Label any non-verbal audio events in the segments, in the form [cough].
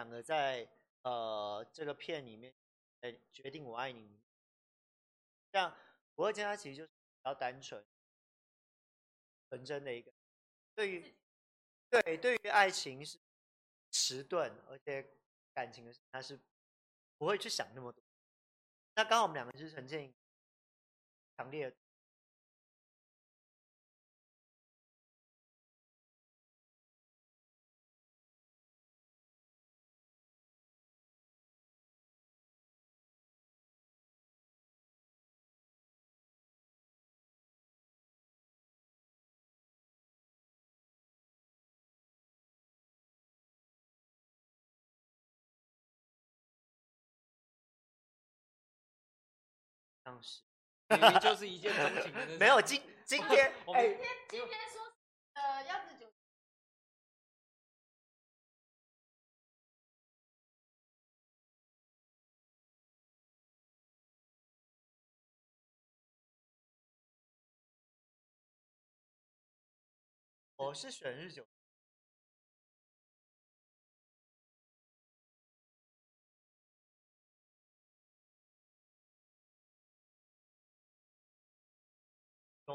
两个在呃这个片里面，呃决定我爱你。这样，不二间他其实就是比较单纯、纯真的一个。对于对对于爱情是迟钝，而且感情的事他是不会去想那么多。那刚好我们两个就是呈现强烈的。当时 [laughs] 明明就是一见钟情的。没有今 [laughs] 今天，哎，今天今天说呃，鸭子酒，我是选日久。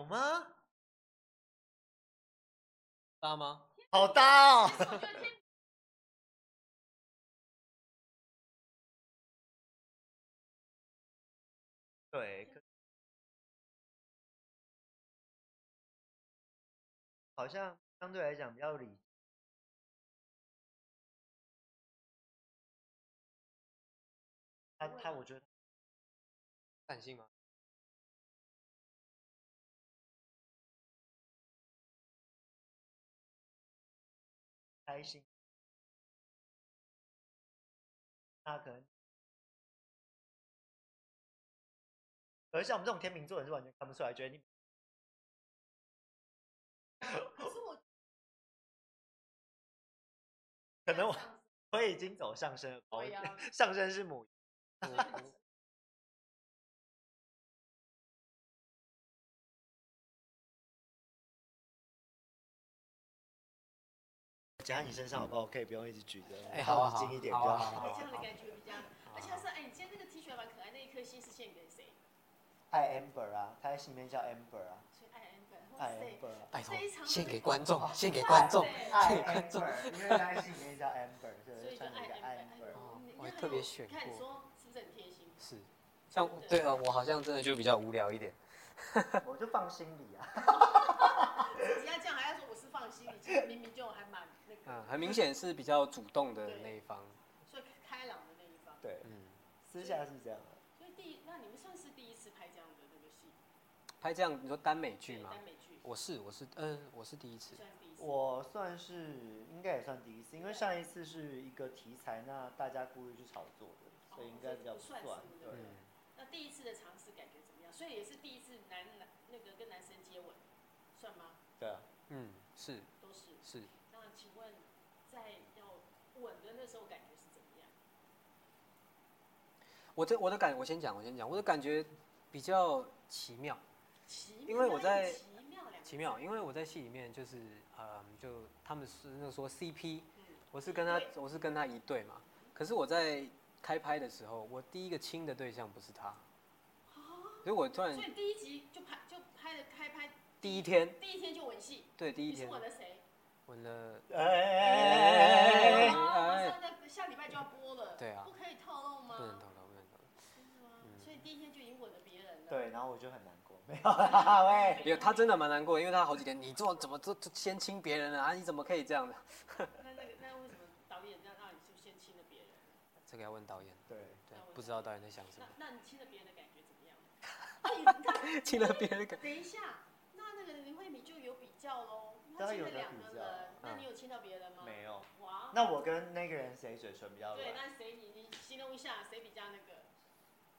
吗？大吗？好大哦！[laughs] 对，好像相对来讲比较理。他他，我觉得感性吗？开心，那可能，而像我们这种天秤座人是完全看不出来，觉得你，可能我我已经走上升了，上升是母。[laughs] 夹在你身上好不好？可以不用一直举着，哎，好好，近一点比较好。这样的感觉比较，而且他说，哎，你今天这个 T 恤蛮可爱，那一颗心是献给谁？爱 Amber 啊，他在心里面叫 Amber 啊。所以爱 Amber，爱 Amber，拜托，献给观众，献给观众，献给观众因为他里面叫 Amber，所以穿了一个 Amber。我还特别选过。看你说是不是很贴心？是，像对啊，我好像真的就比较无聊一点。我就放心里啊。[laughs] 你要这样还要说我是放心里，其实明明就还蛮。嗯，很明显是比较主动的那一方，所以开朗的那一方。对，嗯，私下是这样的。所以第一，那你们算是第一次拍这样的那个戏？拍这样，你说耽美剧吗？耽美剧。我是，我是，嗯，我是第一次。算第一次。我算是应该也算第一次，因为上一次是一个题材，那大家故意去炒作的，所以应该比较不算。对。那第一次的尝试感觉怎么样？所以也是第一次男男那个跟男生接吻，算吗？对啊。嗯。是。在要吻的那时候感觉是怎么样？我的我的感，我先讲，我先讲，我的感觉比较奇妙，因为我在奇妙，因为我在戏里面就是，嗯，就他们是那个说 CP，我是跟他，我是跟他一对嘛。可是我在开拍的时候，我第一个亲的对象不是他，所以我突然，所以第一集就拍就拍的开拍第一天，第一天就吻戏，对，第一天。吻了，哎哎哎哎哎！那下礼拜就要播了，对啊，不可以透露吗？不能透露，不能透露。真的吗？所以第一天就已经吻了别人了。对，然后我就很难过，[laughs] 没有，喂，有他真的蛮难过，因为他好几天，你做怎么做先亲别人啊？你怎么可以这样的？那那个那为什么导演让让你就先亲了别人？这个要问导演。对对，不知道导演在想什么。那那你亲了别人的感觉怎么样？[laughs] 亲了别人的感觉。等一下，那那个林慧敏就有比较喽。当然有的比较，那你有亲到别人吗？没有。哇，那我跟那个人谁嘴唇比较软？对，那谁你你形容一下，谁比较那个？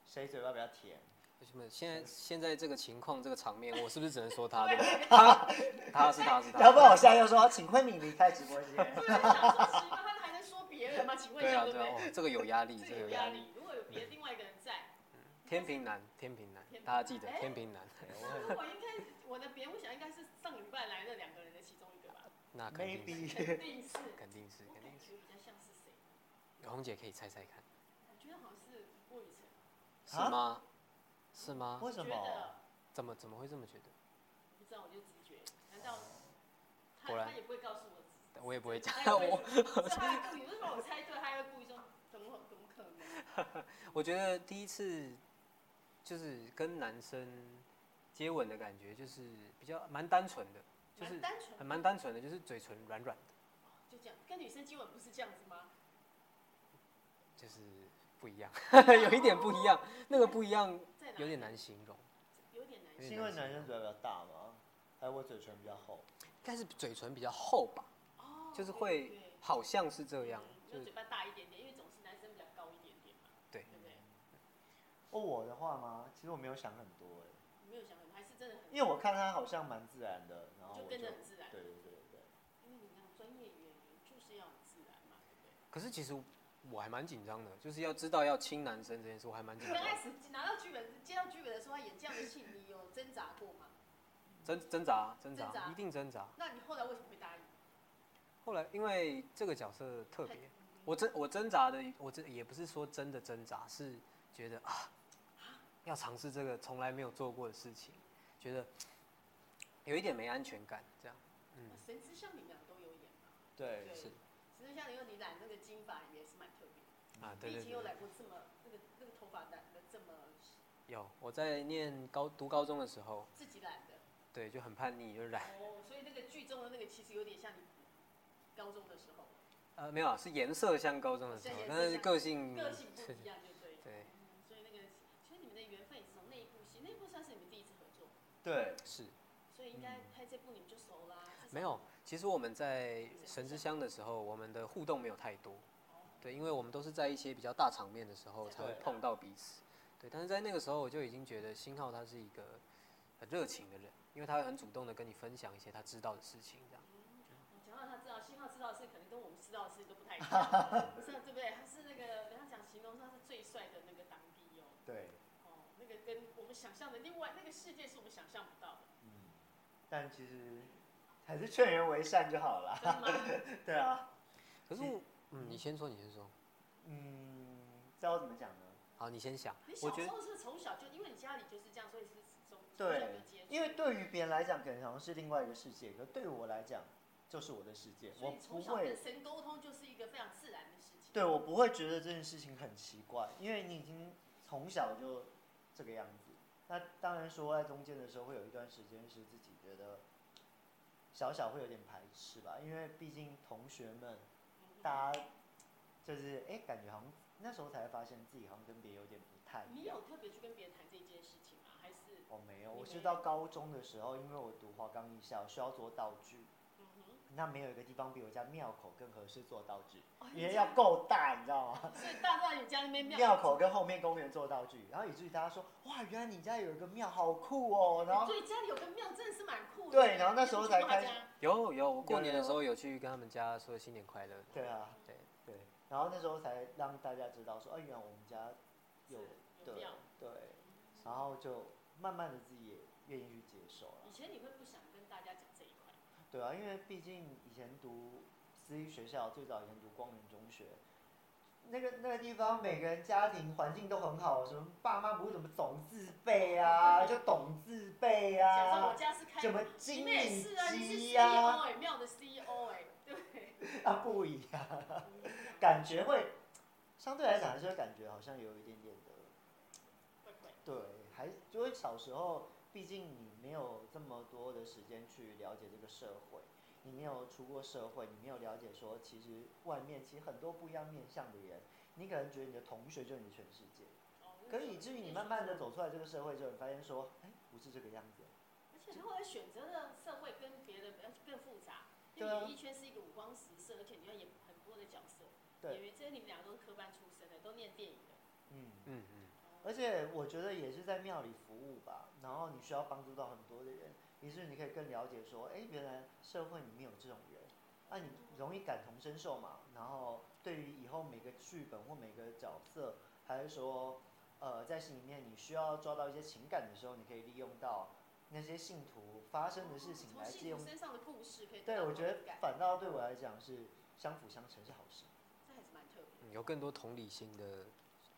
谁嘴巴比较甜？为什么现在现在这个情况这个场面，我是不是只能说他？[laughs] 他他是他是他。要不然我现在又说，请慧敏离开直播间。对，想说奇怪，他还能说别人吗？请问一下，对不对？[laughs] 这个有压力，这个有压力。如果有别另外一个人在，天平男，天平男，大家记得天平男。[laughs] 我应该我的别人，我想应该是上礼拜来的两个人。那肯定是，肯定是，[laughs] 肯定是，肯定是。比较像是谁？红姐可以猜猜看。我觉得好像是郭雨辰。是吗？是吗？为什么？怎么怎么会这么觉得？不知道，我就直觉。难道他果然他也不会告诉我？我也不会讲。[laughs] 我 [laughs] 他故意，为什么我猜对，他又故意说怎么怎么可能？我觉得第一次就是跟男生接吻的感觉，就是比较蛮单纯的，就是很蛮单纯的，就是嘴唇软软的。就这样，跟女生接吻不是这样子吗？就是不一样，[laughs] 有一点不一样，那个不一样有点难形容。有点难形容。是因为男生嘴比较大吗？还有我嘴唇比较厚？应该是嘴唇比较厚吧。哦。就是会，好像是这样。就嘴巴大一点点，因为总是男生比较高一点点嘛。对。对不对？哦，我的话吗？其实我没有想很多哎。没有想很多，真的很。因为我看他好像蛮自然的，然后就跟着很自然。对对对对。因为你看专业演员就是要很自然嘛，对不对？可是其实。我还蛮紧张的，就是要知道要亲男生这件事，我还蛮紧张。刚开始拿到剧本、接到剧本的时候，他演这样的戏，你有挣扎过吗？挣挣扎，挣扎，一定挣扎。那你后来为什么会答应？后来因为这个角色特别，我挣我挣扎的，我这也不是说真的挣扎，是觉得啊，要尝试这个从来没有做过的事情，觉得有一点没安全感，这样。嗯。神之乡里面都有演嘛？对，对是。神之乡里面你染那个金发也是蛮特别。啊，对对对，有染过这么那个那个头发染的这么？有，我在念高读高中的时候。自己染的。对，就很叛逆，就染。哦，所以那个剧中的那个其实有点像你高中的时候。呃，没有啊，是颜色像高中的时候，但是个性个性不一样，就对。对。所以那个，其实你们的缘分也是从那一部戏，那一部算是你们第一次合作。对，是。所以应该拍这部你们就熟啦。没有，其实我们在《神之乡》的时候，我们的互动没有太多。对，因为我们都是在一些比较大场面的时候才会碰到彼此，对。但是在那个时候，我就已经觉得星浩他是一个很热情的人，因为他会很主动的跟你分享一些他知道的事情，这样。讲到他知道，星浩知道的事可能跟我们知道的事都不太一样，不是对不对？他是那个，人家讲形容他是最帅的那个当地哦。对。跟我们想象的另外那个世界是我们想象不到的。嗯。但其实还是劝人为善就好了。[laughs] 对啊。可是我。嗯，你先说，你先说。嗯，知道怎么讲呢？好，你先想。你小时候是从小就因为你家里就是这样，所以是从对，因为对于别人来讲，可能好像是另外一个世界，可对于我来讲，就是我的世界。我不会跟神沟通，就是一个非常自然的事情。对，我不会觉得这件事情很奇怪，因为你已经从小就这个样子。那当然说在中间的时候，会有一段时间是自己觉得小小会有点排斥吧，因为毕竟同学们。大家就是哎、欸，感觉好像那时候才会发现自己好像跟别人有点不太。你有特别去跟别人谈这件事情吗？还是？哦，没有，我是到高中的时候，因为我读华冈艺校，需要做道具。那没有一个地方比我家庙口更合适做道具，哦、因为要够大，你知道吗？所以大到你家那边庙庙口跟后面公园做道具，然后以至于大家说，哇，原来你家有一个庙，好酷哦。然后。对，家里有个庙真的是蛮酷的。对，然后那时候才开始。有有，我过年的时候有去跟他们家说新年快乐。对啊。对对然后那时候才让大家知道说，哎，原来我们家有对对，然后就慢慢的自己也愿意去接受了。以前你会不？对啊，因为毕竟以前读私立学校，最早以前读光明中学，那个那个地方每个人家庭环境都很好，什么爸妈不会怎么总自备啊，就懂自备啊。假设我家是开什么精米机呀？庙的 CEO 哎，对。[laughs] 啊，不一样。感觉会相对来讲还是会感觉好像有一点点的，对，还因为小时候，毕竟你没有这么多的时间去了解这个社会，你没有出过社会，你没有了解说其实外面其实很多不一样面向的人，你可能觉得你的同学就是你的全世界，可是以至于你慢慢的走出来这个社会之后，你发现说，哎，不是这个样子。而且他后来选择的社会跟别的更复杂，因为演艺圈是一个五光十色，而且你要演很多的角色。对，因为这些你们俩都是科班出身的，都念电影的。嗯嗯嗯。而且我觉得也是在庙里服务吧，然后你需要帮助到很多的人，于是你可以更了解说，哎，原来社会里面有这种人，那、啊、你容易感同身受嘛。然后对于以后每个剧本或每个角色，还是说，呃，在戏里面你需要抓到一些情感的时候，你可以利用到那些信徒发生的事情来借用。身上的故事可以。对，我觉得反倒对我来讲是相辅相成，是好事。这还是蛮特别有更多同理心的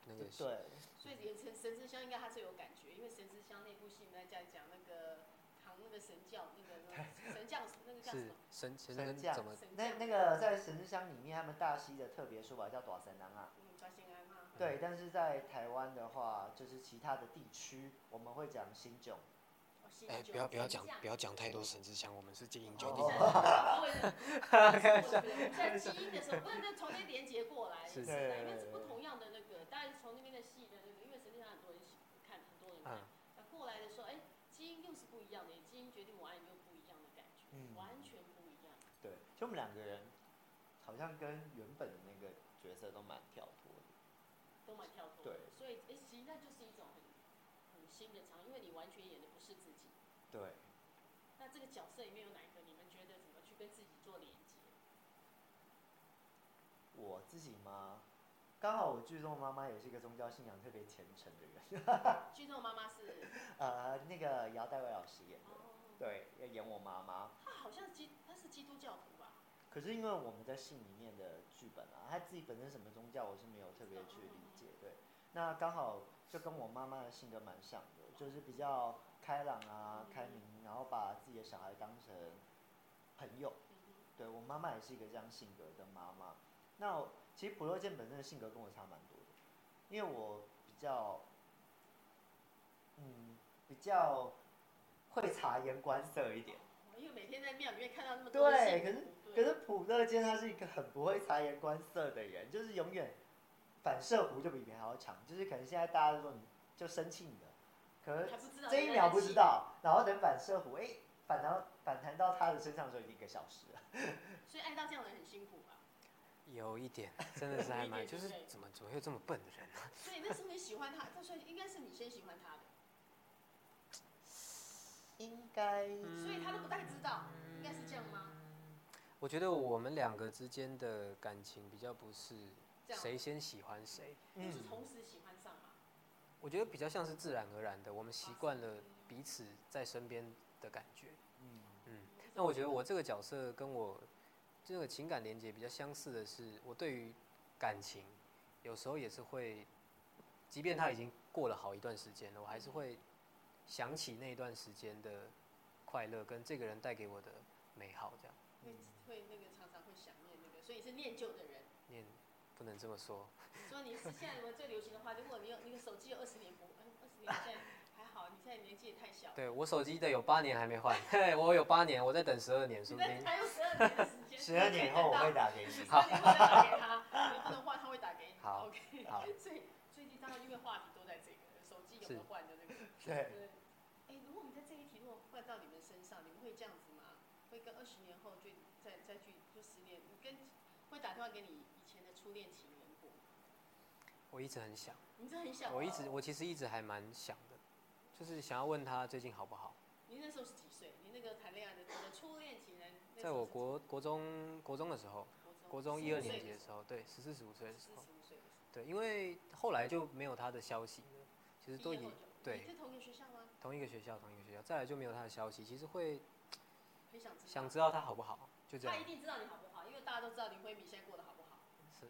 那个。对。所以连神神之乡应该他是有感觉，因为神之乡那部戏在讲讲那个唐那个神教那个神将那个叫什么？神神神将怎么？那那个在神之乡里面，他们大溪的特别说法叫大神郎啊。嗯，大神人啊。对，但是在台湾的话，就是其他的地区，我们会讲新囧。哎、欸，不要不要讲不要讲太多神之乡，我们是基因决定。在基因的时候，不是从那连接过来，是，因为是不同样的那个，大家从那边的戏的那个，因为神之乡很多人那、嗯、过来的时候，哎、欸，基因又是不一样的，基因决定我爱你又不一样的感觉，嗯、完全不一样。对，就我们两个人，好像跟原本的那个角色都蛮跳脱的，都蛮跳脱。对，所以哎、欸，其实那就是一种很很新的尝，因为你完全演的不是自己。对。那这个角色里面有哪一个你们觉得怎么去跟自己做连接？我自己吗？刚好我剧中的妈妈也是一个宗教信仰特别虔诚的人。[laughs] 剧中的妈妈是？呃，那个姚代伟老师演的。哦。对，要演我妈妈。她好像基，她是基督教徒吧？可是因为我们在戏里面的剧本啊，她自己本身什么宗教我是没有特别去理解。对。那刚好就跟我妈妈的性格蛮像的，就是比较。开朗啊，开明，然后把自己的小孩当成朋友。对，我妈妈也是一个这样性格的妈妈。那其实普乐健本身的性格跟我差蛮多的，因为我比较，嗯，比较会察言观色一点。因为每天在庙里面看到那么多。对，可是可是普乐健他是一个很不会察言观色的人，就是永远反射弧就比别人还要强。就是可能现在大家都说你就生气你的。可能这一秒不知道，然后等反射弧，哎、欸，反弹反弹到他的身上的时候，已经一个小时了。所以爱到这样的人很辛苦吧？有一点，[laughs] 真的是还蛮，就是怎么怎么会有这么笨的人呢、啊？所以那时候你喜欢他，他说应该是你先喜欢他的。应该。所以他都不太知道，应该是这样吗？我觉得我们两个之间的感情比较不是谁先喜欢谁，就是同时喜欢上。我觉得比较像是自然而然的，我们习惯了彼此在身边的感觉。嗯嗯。那我觉得我这个角色跟我这个情感连接比较相似的是，我对于感情有时候也是会，即便他已经过了好一段时间了，我还是会想起那一段时间的快乐跟这个人带给我的美好，这样。会会那个常常会想念那个，所以是念旧的人。念，不能这么说。说你是现在什么最流行的话？如果你有你的手机有二十年不，二十年现在年纪也太小。对，我手机的有八年还没换，[laughs] 对，我有八年，我在等十二年，说不定。还有十二年的时间。十二年以后我会打给你。好。十二年后再打给他，你不能换，他会打给你。好。OK。好。所以最近大家因为话题都在这个手机有没有换的那个。对。哎，如果我们在这一题如果换到你们身上，你们会这样子吗？会跟二十年后就再再去就十年，你跟会打电话给你以前的初恋情人？我一直很想，你一直很想。我一直，我其实一直还蛮想的，就是想要问他最近好不好。你那时候是几岁？你那个谈恋爱的，你的初恋情人？在我国国中国中的时候，国中一二年级的时候，对，十四十五岁的时候。对，因为后来就没有他的消息了，其实都已对。是同一个学校吗？同一个学校，同一个学校，再来就没有他的消息，其实会很想想知道他好不好，就这样。他一定知道你好不好，因为大家都知道林辉敏现在过得好不好。是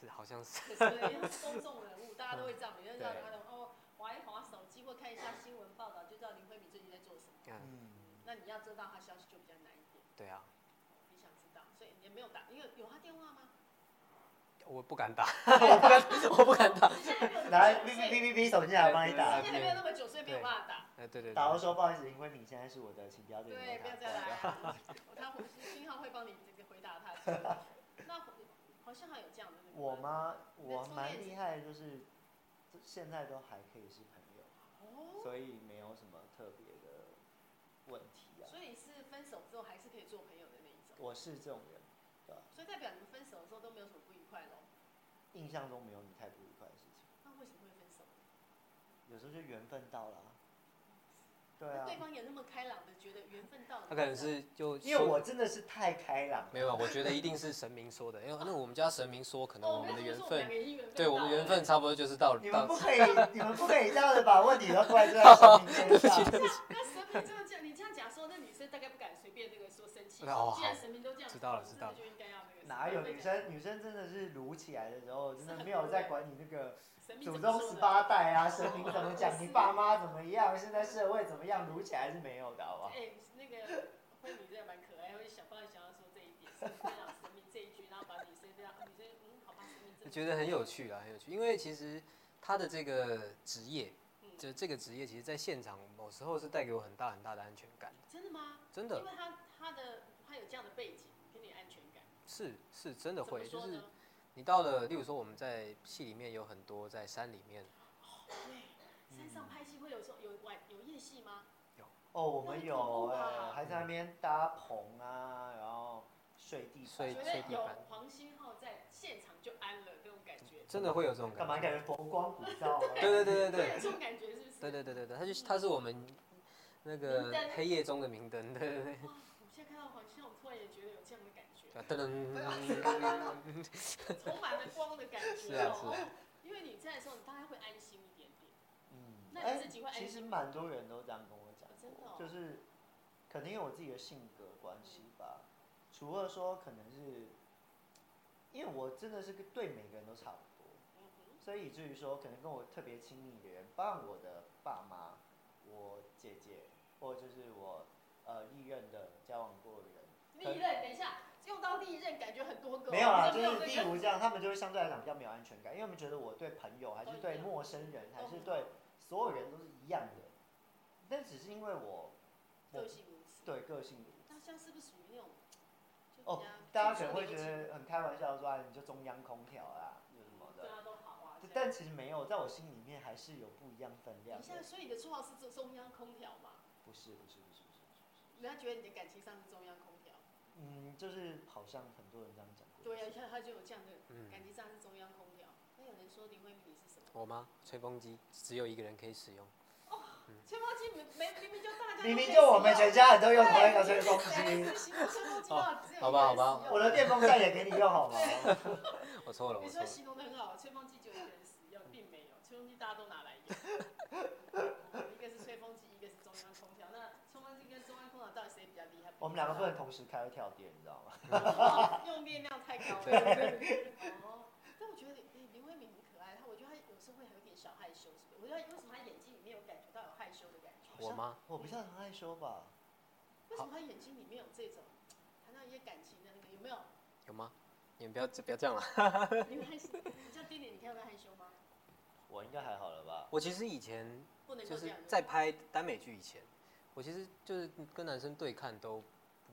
是好像是。对，因为他是公众人物，大家都会这样，[laughs] 每个人知道他的哦，滑一划手机或看一下新闻报道，就知道林慧敏最近在做什么。嗯。那你要知道他消息就比较难一点。对啊。你想知道，所以也没有打，因为有他电话吗？我不敢打，[laughs] 我不敢，[laughs] 我不敢打。来，B B B B B，手机来帮你打。时间还没有那么久，所以没有办法打。哎，对对。打到说不好意思，林慧敏现在是我的，请不要对。对，不要再来。他新号会帮你这个回答他。[laughs] 那好像还有这样的。我吗？我蛮厉害的，就是现在都还可以是朋友，所以没有什么特别的问题啊。所以你是分手之后还是可以做朋友的那一种？我是这种人，对。所以代表你们分手的时候都没有什么不愉快喽？印象中没有你太不愉快的事情。那为什么会分手？有时候就缘分到了。对啊，对方也那么开朗的，觉得缘分到了。他可能是就因为我真的是太开朗。没有，我觉得一定是神明说的，因为那我们家神明说，可能我们的缘分，对我们缘分差不多就是到了。你们不可以，[laughs] 你们不可以这样子把问题都怪在神明身上。那神明这样讲，你这样讲说，那女生大概不敢随便那个说生气既然神明都这样，知道了知道了。哪有女生女生真的是撸起来的时候，真的没有在管你那个祖宗十八代啊，[laughs] 神明怎么讲，你爸妈怎么样，现在社会怎么样，撸起来是没有的，好不好？哎，那个慧敏真的蛮可爱，会想帮你想要说这一点，分享神明这一句，然后把女生这样，女生嗯，好吧，神明这。觉得很有趣啊，很有趣，因为其实他的这个职业。就这个职业，其实，在现场某时候是带给我很大很大的安全感。真的吗？真的。因为他他的他有这样的背景，给你安全感。是是，真的会，就是你到了，例如说我们在戏里面有很多在山里面。哦，对，山上拍戏会有时候有晚有夜戏吗？有。哦，我们有哎，还在那边搭棚啊，然后睡地睡睡地板。黄星浩在现场就安了那种感觉。真的会有这种感觉，干嘛感觉佛光普照？对对对对对，[laughs] 这种感觉是不是？对对对对对，他就他是我们那个黑夜中的明灯，对对对。哇，我现在看到黄星，我突然也觉得有这样的感觉。噔噔，[laughs] 充满了光的感觉。是啊是啊。因为你在的时候，你大概会安心一点点。嗯。那你自己会安心？其实蛮多人都这样跟我讲。真的。就是，可能因为我自己的性格关系吧。除了说可能是，因为我真的是对每个人都差不多。所以以至于说，可能跟我特别亲密的人，包括我的爸妈、我姐姐，或者就是我呃历任的交往过的人。历任，等一下，用到历任感觉很多个。没有啦，就是例如这样，他们就会相对来讲比较没有安全感，因为我们觉得我对朋友还是对陌生人还是对所有人都是一样的。但只是因为我个性如此。对，个性如此。那像是不是属于那种？哦，大家可能会觉得很开玩笑说，你就中央空调啦。但其实没有，在我心里面还是有不一样分量。你现在所以你的绰号是中中央空调吗？不是不是不是不是不是。人家觉得你的感情上是中央空调。嗯，就是好像很多人这样讲过。对呀，像他就有这样的感情上是中央空调。那有人说林慧敏是什么？我吗？吹风机，只有一个人可以使用。哦，吹风机明明明明就大家。明明就我们全家人都用同一个吹风机。好吧好吧，我的电风扇也给你用好吗？[laughs] 我错了，我错了。你说形容的很好，吹风机就一个人使用，并没有。吹风机大家都拿来用，一个是吹风机，一个是中央空调。那吹风机跟中央空调到底谁比较厉害？我们两个不能同时开会跳电，你知道吗？[laughs] 用电量太高了。哦，但我觉得林林慧敏很可爱，他我觉得他有时候会有点小害羞，是不是？我觉得为什么他眼睛里面有感觉到有害羞的感觉？我吗？我不像很害羞吧？为什么他眼睛里面有这种谈到一些感情的那个有没有？有吗？你们不要不要这样了。[laughs] 你害羞？你叫弟弟，你看会害羞吗？我应该还好了吧？我其实以前就是在拍耽美剧以前，我其实就是跟男生对看都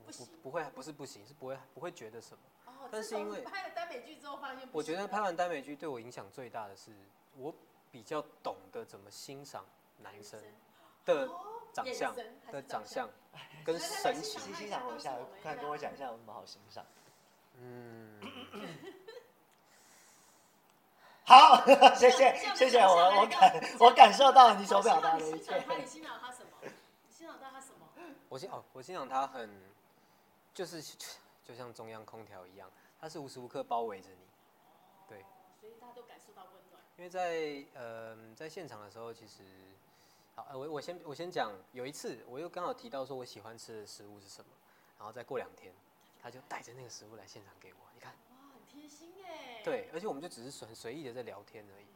不不不会，不是不行，是不会不会觉得什么。哦，但是因为拍了耽美剧之后发现，我觉得拍完耽美剧对我影响最大的是，我比较懂得怎么欣赏男生的长相的长相 [laughs] 跟神情。欣赏我一下，快跟我讲一下有什么好欣赏。嗯。[laughs] 好，谢谢谢谢我我感我感受到你所表达的一切。你欣赏他什么？我欣哦，我欣赏他很，就是 [laughs] 就像中央空调一样，它是无时无刻包围着你。对。所以大家都感受到温暖。因为在呃在现场的时候，其实好，我我先我先讲，有一次我又刚好提到说我喜欢吃的食物是什么，然后再过两天，他就带着那个食物来现场给我，你看。哇，很贴心哎，对，而且我们就只是很随意的在聊天而已，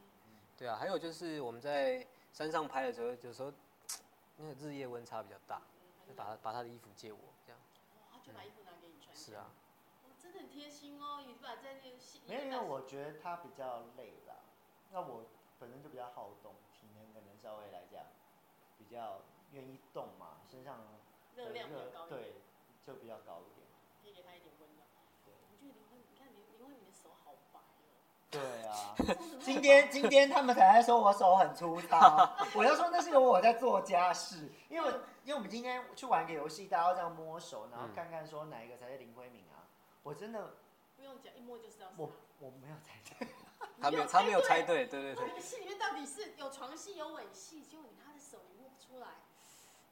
对啊，还有就是我们在山上拍的时候，有时候 [tsk] 那个日夜温差比较大，就把他把他的衣服借我，这样。哇，他就把衣服拿给你穿。是啊。哇，真的很贴心哦，你把在那个戏。没有，因为我觉得他比较累啦，那我本身就比较好动，体能可能稍微来讲比较愿意动嘛，身上热量比较高，对，就比较高一点。对啊，[laughs] 今天今天他们才在说我手很粗糙，[laughs] 我要说那是因为我在做家事，因为因为我们今天去玩一个游戏，大家要这样摸手，然后看看说哪一个才是林辉明啊，我真的不用讲，一摸就知道。我我没 [laughs] 有猜对，他没有他没有猜对，对对对。那个戏里面到底是有床戏有吻戏，结果你他的手你摸不出来，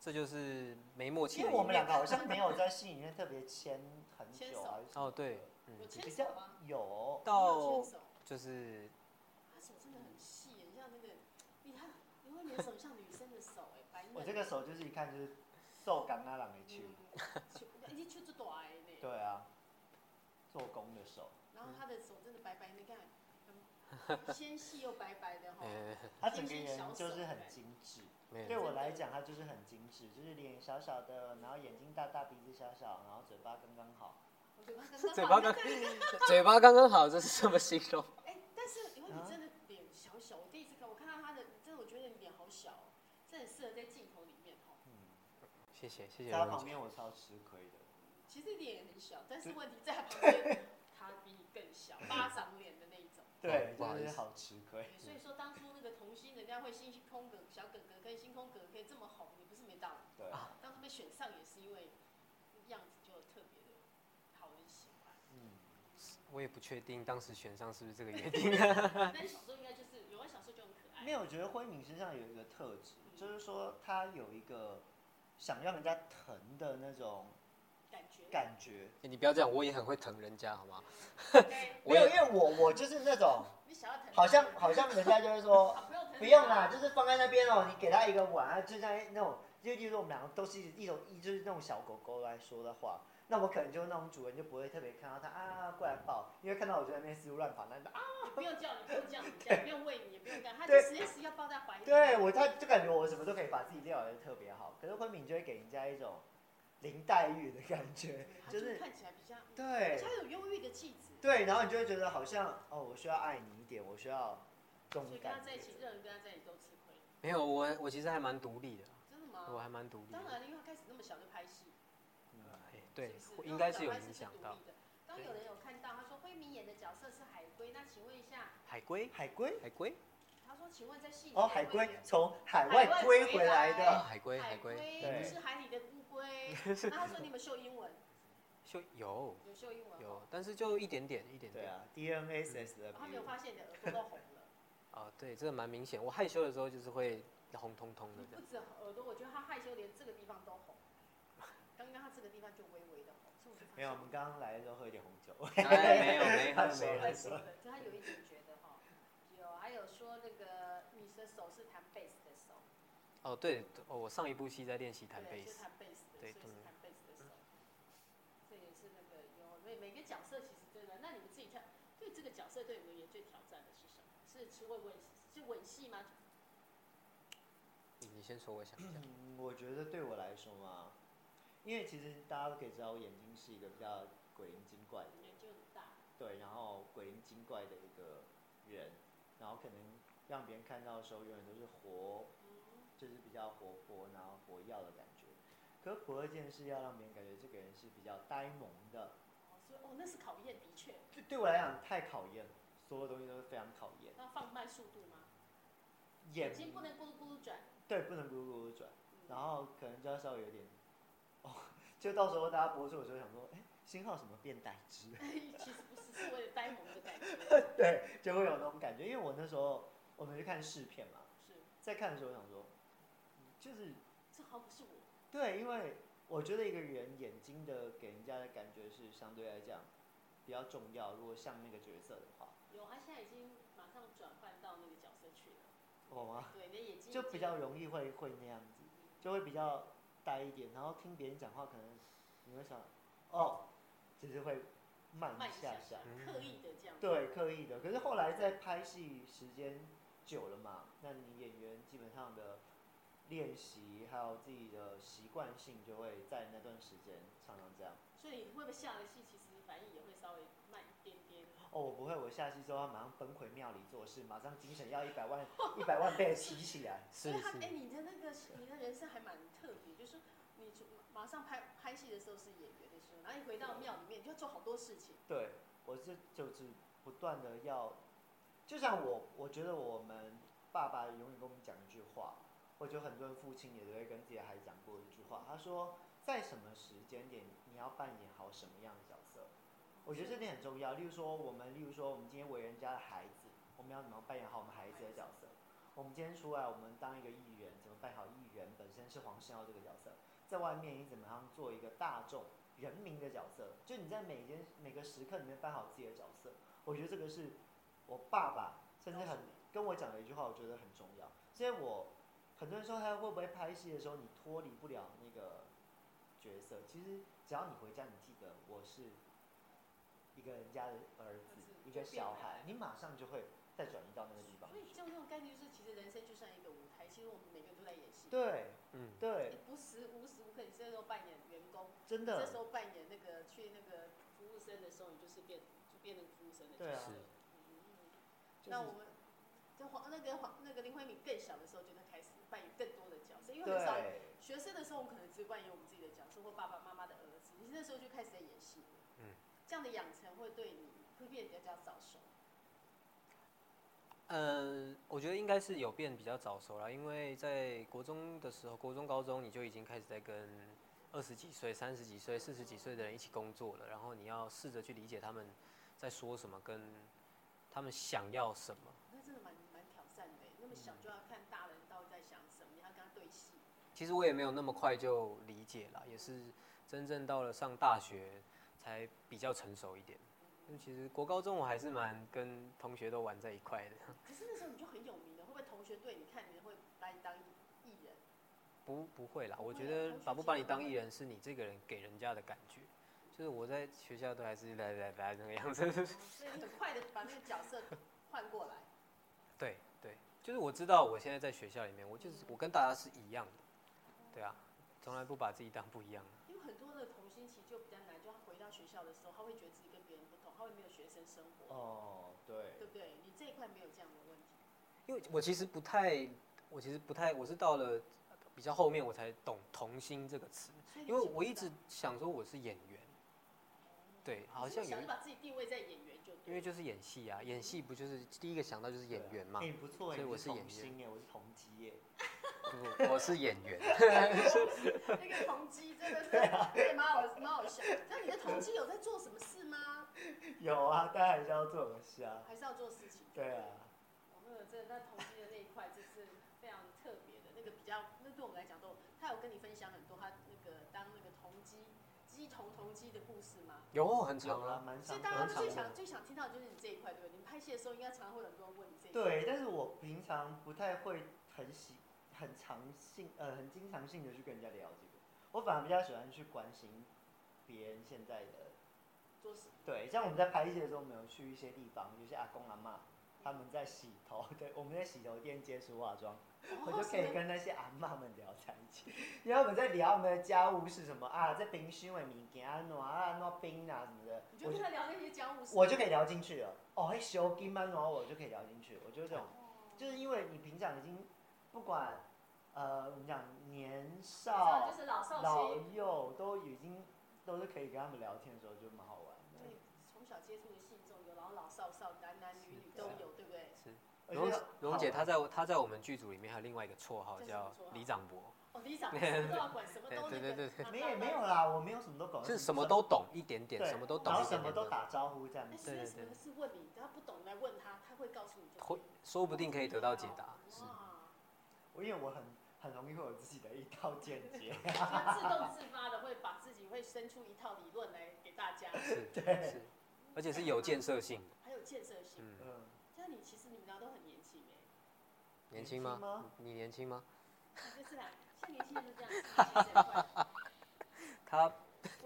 这就是没默契。因为我们两个好像没有在戏里面特别牵很久啊哦对，嗯，有牵手吗？有。到。就是，他手真的很细，很像那个，你看，因为你的手像女生的手，哎，白嫩。我这个手就是一看就是瘦感啊，人的手。你手这大的呢？对啊，做工的手。然后他的手真的白白，你看，[laughs] 纤细又白白的哈。[laughs] 他整个人就是很精致。对我来讲，他就是很精致，就是脸小小的，然后眼睛大大，鼻子小小，然后嘴巴刚刚好。嘴巴刚，嘴巴刚刚好，这是什么形容？哎，但是因为你真的脸小小，我第一次看，我看到他的，真的我觉得你脸好小，真的很适合在镜头里面哈。嗯，谢谢谢谢。在他旁边我超吃亏的。其实脸也很小，但是问题在他旁边，他比你更小，巴掌脸的那一种。[laughs] 对，真的好吃亏。所以说当初那个童星，人家会星空哥小哥哥跟星空哥哥可以这么红，也不是没道理。对。当初被选上也是因为样子就特别的。我也不确定当时选上是不是这个原因。[laughs] 那你小时候应该就是有，小时候就很可爱。没有，我觉得辉敏身上有一个特质，嗯、就是说他有一个想让人家疼的那种感觉。感觉。欸、你不要这样，我也很会疼人家，好吗？[laughs] 没有，因为我我就是那种，[laughs] 好像好像人家就是说，不用啦，就是放在那边哦，你给他一个碗，就像那种，就例如说我们两个都是一种一就是那种小狗狗来说的话。那我可能就那种主人就不会特别看到它啊过来抱，因为看到我就在那边四处乱跑，那啊不用叫你，不用 [laughs] 叫你，不用喂你，也不用干，它就时时要抱在怀里。对我，他就感觉我什么都可以把自己料理得特别好。可是昆明就会给人家一种林黛玉的感觉，[laughs] 就是看起来比较对，他有忧郁的气质。对，然后你就会觉得好像哦，我需要爱你一点，我需要这种感觉。所以跟他在一起，任何人跟他在一起都吃亏。没有，我我其实还蛮独立的。真的吗？我还蛮独立。当然，因为他开始那么小就拍戏。对，应该是有影响到。刚有人有看到，他说辉明演的角色是海龟，那请问一下，海龟？海龟？海龟？他说，请问在戏里哦，海龟从海外归回来的海龟，海龟，对，是海里的乌龟。[laughs] 那他说你们秀英文？[laughs] 秀有，有秀英文，有，但是就一点点，一点点。对啊，DNSS 的。他没有发现你的耳朵都红了。[laughs] 哦，对，这个蛮明显。我害羞的时候就是会红彤彤的。不止耳朵，我觉得他害羞连这个地方都红。刚刚他这个地方就微微的红，没有，我们刚刚来的时候喝一点红酒。没有没有没有，他有一点觉得哈，有还有说那个你的手是弹贝斯的手。哦对，哦我上一部戏在练习弹贝斯。对，是弹贝斯的，所以是弹贝斯的手。这也是那个有每每个角色其实对的，那你们自己看，对这个角色对你们也最挑战的是什么？是是吻吻是吻戏吗？你先说，我想一下。嗯，我觉得对我来说嘛。因为其实大家都可以知道，我眼睛是一个比较鬼灵精怪的人，眼睛很大，对，然后鬼灵精怪的一个人，然后可能让别人看到的时候，永远都是活，就是比较活泼，然后活跃的感觉。可是不二件事要让别人感觉这个人是比较呆萌的。哦，所以哦，那是考验，的确。对，对我来讲太考验了，所有东西都是非常考验。那放慢速度吗？眼睛不能咕噜咕噜转。对，不能咕噜咕噜转，然后可能就要稍微有点。哦，[laughs] 就到时候大家播出的时候想说，哎，星号什么变呆滞？[laughs] 其实不是，是为了呆萌的感觉。[laughs] 对，就会有那种感觉。因为我那时候我们去看试片嘛，是在看的时候想说，就是这好不是我。对，因为我觉得一个人眼睛的给人家的感觉是相对来讲比较重要。如果像那个角色的话，有，他现在已经马上转换到那个角色去了。我吗？对，那眼睛就比较容易会会那样子，就会比较。呆一点，然后听别人讲话，可能你会想，哦，其实会慢下下，刻意的这样。对，刻意的。可是后来在拍戏时间久了嘛，那你演员基本上的练习还有自己的习惯性，就会在那段时间常常这样。所以你会不会下了戏，其实反应也会稍微？哦，我不会，我下戏之后要马上奔回庙里做事，马上精神要一百万一百万倍的提起来。[laughs] 是是。哎，你的那个你的人生还蛮特别，就是你马上拍拍戏的时候是演员的时候，然后一回到庙里面，你就要做好多事情。对，我是就是不断的要，就像我，我觉得我们爸爸永远跟我们讲一句话，我觉得很多人父亲也都会跟自己的孩子讲过一句话，他说，在什么时间点你要扮演好什么样的角色。我觉得这点很重要。例如说，我们，例如说，我们今天为人家的孩子，我们要怎么扮演好我们孩子的角色？我们今天出来，我们当一个艺人，怎么扮演好艺人本身是黄圣耀这个角色？在外面，你怎么样做一个大众人民的角色？就你在每间每个时刻里面扮好自己的角色。我觉得这个是我爸爸甚至很跟我讲的一句话，我觉得很重要。所以我很多人说他会不会拍戏的时候，你脱离不了那个角色，其实只要你回家，你记得我是一个人家的儿子，一个小孩，你马上就会再转移到那个地方。所以像这种概念，就是其实人生就像一个舞台，其实我们每个人都在演戏。对，嗯，对。你不时无时无刻，你这时候扮演员工，真的。这时候扮演那个去那个服务生的时候，你就是变就变成服务生的角色。对啊。那我们，就黄那个黄那个林慧敏更小的时候，就在开始扮演更多的角色，因为很少学生的时候，我们可能只扮演我们自己的角色或爸爸妈妈的儿子。你那时候就开始在演戏，嗯，这样的养成会对你会变得比较早熟。呃，我觉得应该是有变比较早熟了，因为在国中的时候，国中、高中你就已经开始在跟二十几岁、三十几岁、四十几岁的人一起工作了，然后你要试着去理解他们在说什么跟。他们想要什么？那真的蛮蛮挑战的。那么小就要看大人到底在想什么，你要跟他对戏。其实我也没有那么快就理解了，也是真正到了上大学才比较成熟一点。因为其实国高中我还是蛮跟同学都玩在一块的。[laughs] 可是那时候你就很有名了，会不会同学对你看你会把你当艺人？不，不会啦。我觉得把不把你当艺人，是你这个人给人家的感觉。就是我在学校都还是来来来那个样子，[laughs] 所以你很快的把那个角色换过来。对对，就是我知道我现在在学校里面，我就是我跟大家是一样的，对啊，从来不把自己当不一样的。因为很多的同心期就比较难，就他回到学校的时候，他会觉得自己跟别人不同，他会没有学生生活。哦，对，对不对？你这一块没有这样的问题。因为我其实不太，我其实不太，我是到了比较后面我才懂“童心”这个词，因为我一直想说我是演员。对，好像有。把自己定位在演员就。因为就是演戏啊，演戏不就是第一个想到就是演员嘛？哎，不错哎，所以我是演员。我是同机耶。不，我是演员。[laughs] 那个同机真的是，蛮好，蛮好笑。那你的同机有在做什么事吗？[laughs] 有啊，当然还是要做个戏还是要做事情。对啊。我那个真的，那同机的那一块，就是非常特别的，那个比较，那对我们来讲都，他有跟你分享很多他。乩童同机的故事吗？有很长啊，蛮长。所以大家最想最想听到的就是你这一块，对不对？你们拍戏的时候，应该常常会有很多人问你这一块。对，但是我平常不太会很喜很常性呃很经常性的去跟人家聊这个，我反而比较喜欢去关心别人现在的做事。对，像我们在拍戏的时候，我们有去一些地方，有些阿公阿嬷，他们在洗头，[laughs] 对，我们在洗头店接触化妆。我就可以跟那些阿妈们聊在一起，[laughs] 因为我们在聊我们的家务是什么啊，在冰箱的物件啊，哪啊哪冰啊什么的，你就跟他聊那些家务事，我就可以聊进去了。哦，嘿修金吗？然后我就可以聊进去。我觉得这种，就是因为你平常已经不管呃，我们讲年少、就是老少老幼都已经都是可以跟他们聊天的时候，就蛮好玩的。对，从小接触的信众有老老少少、男男女女都有，对不对？是。蓉蓉姐，她在她在我们剧组里面还有另外一个绰号叫李长博。哦，李长伯什么都要管，什么都对对对对，没有没有啦，我没有什么都懂，是什么都懂一点点，什么都懂，然后什么都打招呼这样子。对对对。是问你，他不懂来问他，他会告诉你。会，说不定可以得到解答。是。我因为我很很容易会有自己的一套见解。[laughs] 他自动自发的会把自己会生出一套理论来给大家。是，对，是，[laughs] 而且是有建设性的。还有建设性。嗯。像你其实。年轻吗？你年轻吗？就是啦，像年轻人就这样。他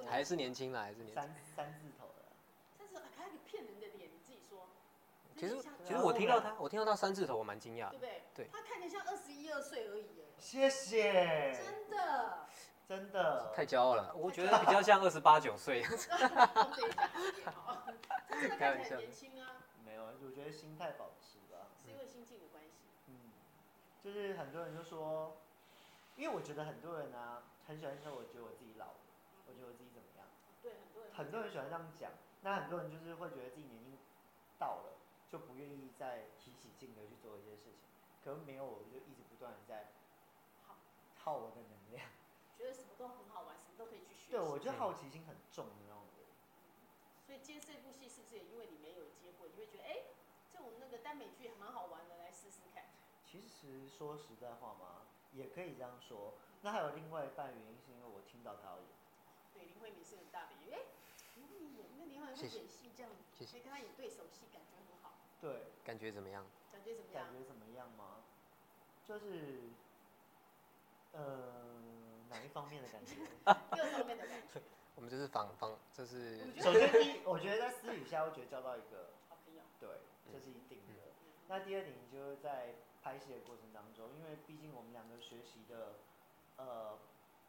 还是年轻啦，还是年轻。三三字头的。三字头还有个骗人的脸，你自己说。其实其实我听到他，我听到他三字头，我蛮惊讶。对不对？对。他看起来像二十一二岁而已耶。谢谢。真的。真的。太骄傲了，我觉得比较像二十八九岁。开玩笑。年轻啊。没有，我觉得心态保持吧。是因为心境的关系。就是很多人就说，因为我觉得很多人啊，很喜欢说，我觉得我自己老了，我觉得我自己怎么样？对，很多人。很多人喜欢这样讲，那很多人就是会觉得自己年龄到了，就不愿意再提起劲的去做一些事情。可能没有，我就一直不断的在耗耗我的能量。[laughs] 觉得什么都很好玩，什么都可以去学。对，我觉得好奇心很重的那种人。所以接这部戏是不是也因为你没有接过，你会觉得哎，这种那个耽美剧还蛮好玩的。其实说实在话嘛，也可以这样说。那还有另外一半原因，是因为我听到他要演。对，林慧敏是很大的原因。哎，林慧敏演，那林慧敏会演戏这样，可以跟他演对手戏，感觉很好。对。感觉怎么样？感觉怎么样？感觉怎么样吗？就是，嗯、呃，哪一方面的感觉？[laughs] 各方面的感觉。[laughs] 我们就是仿仿，这是首先第一，我觉得在私底下会觉得交到一个好朋友，对，这是一定的。那第二点就是在拍戏的过程当中，因为毕竟我们两个学习的呃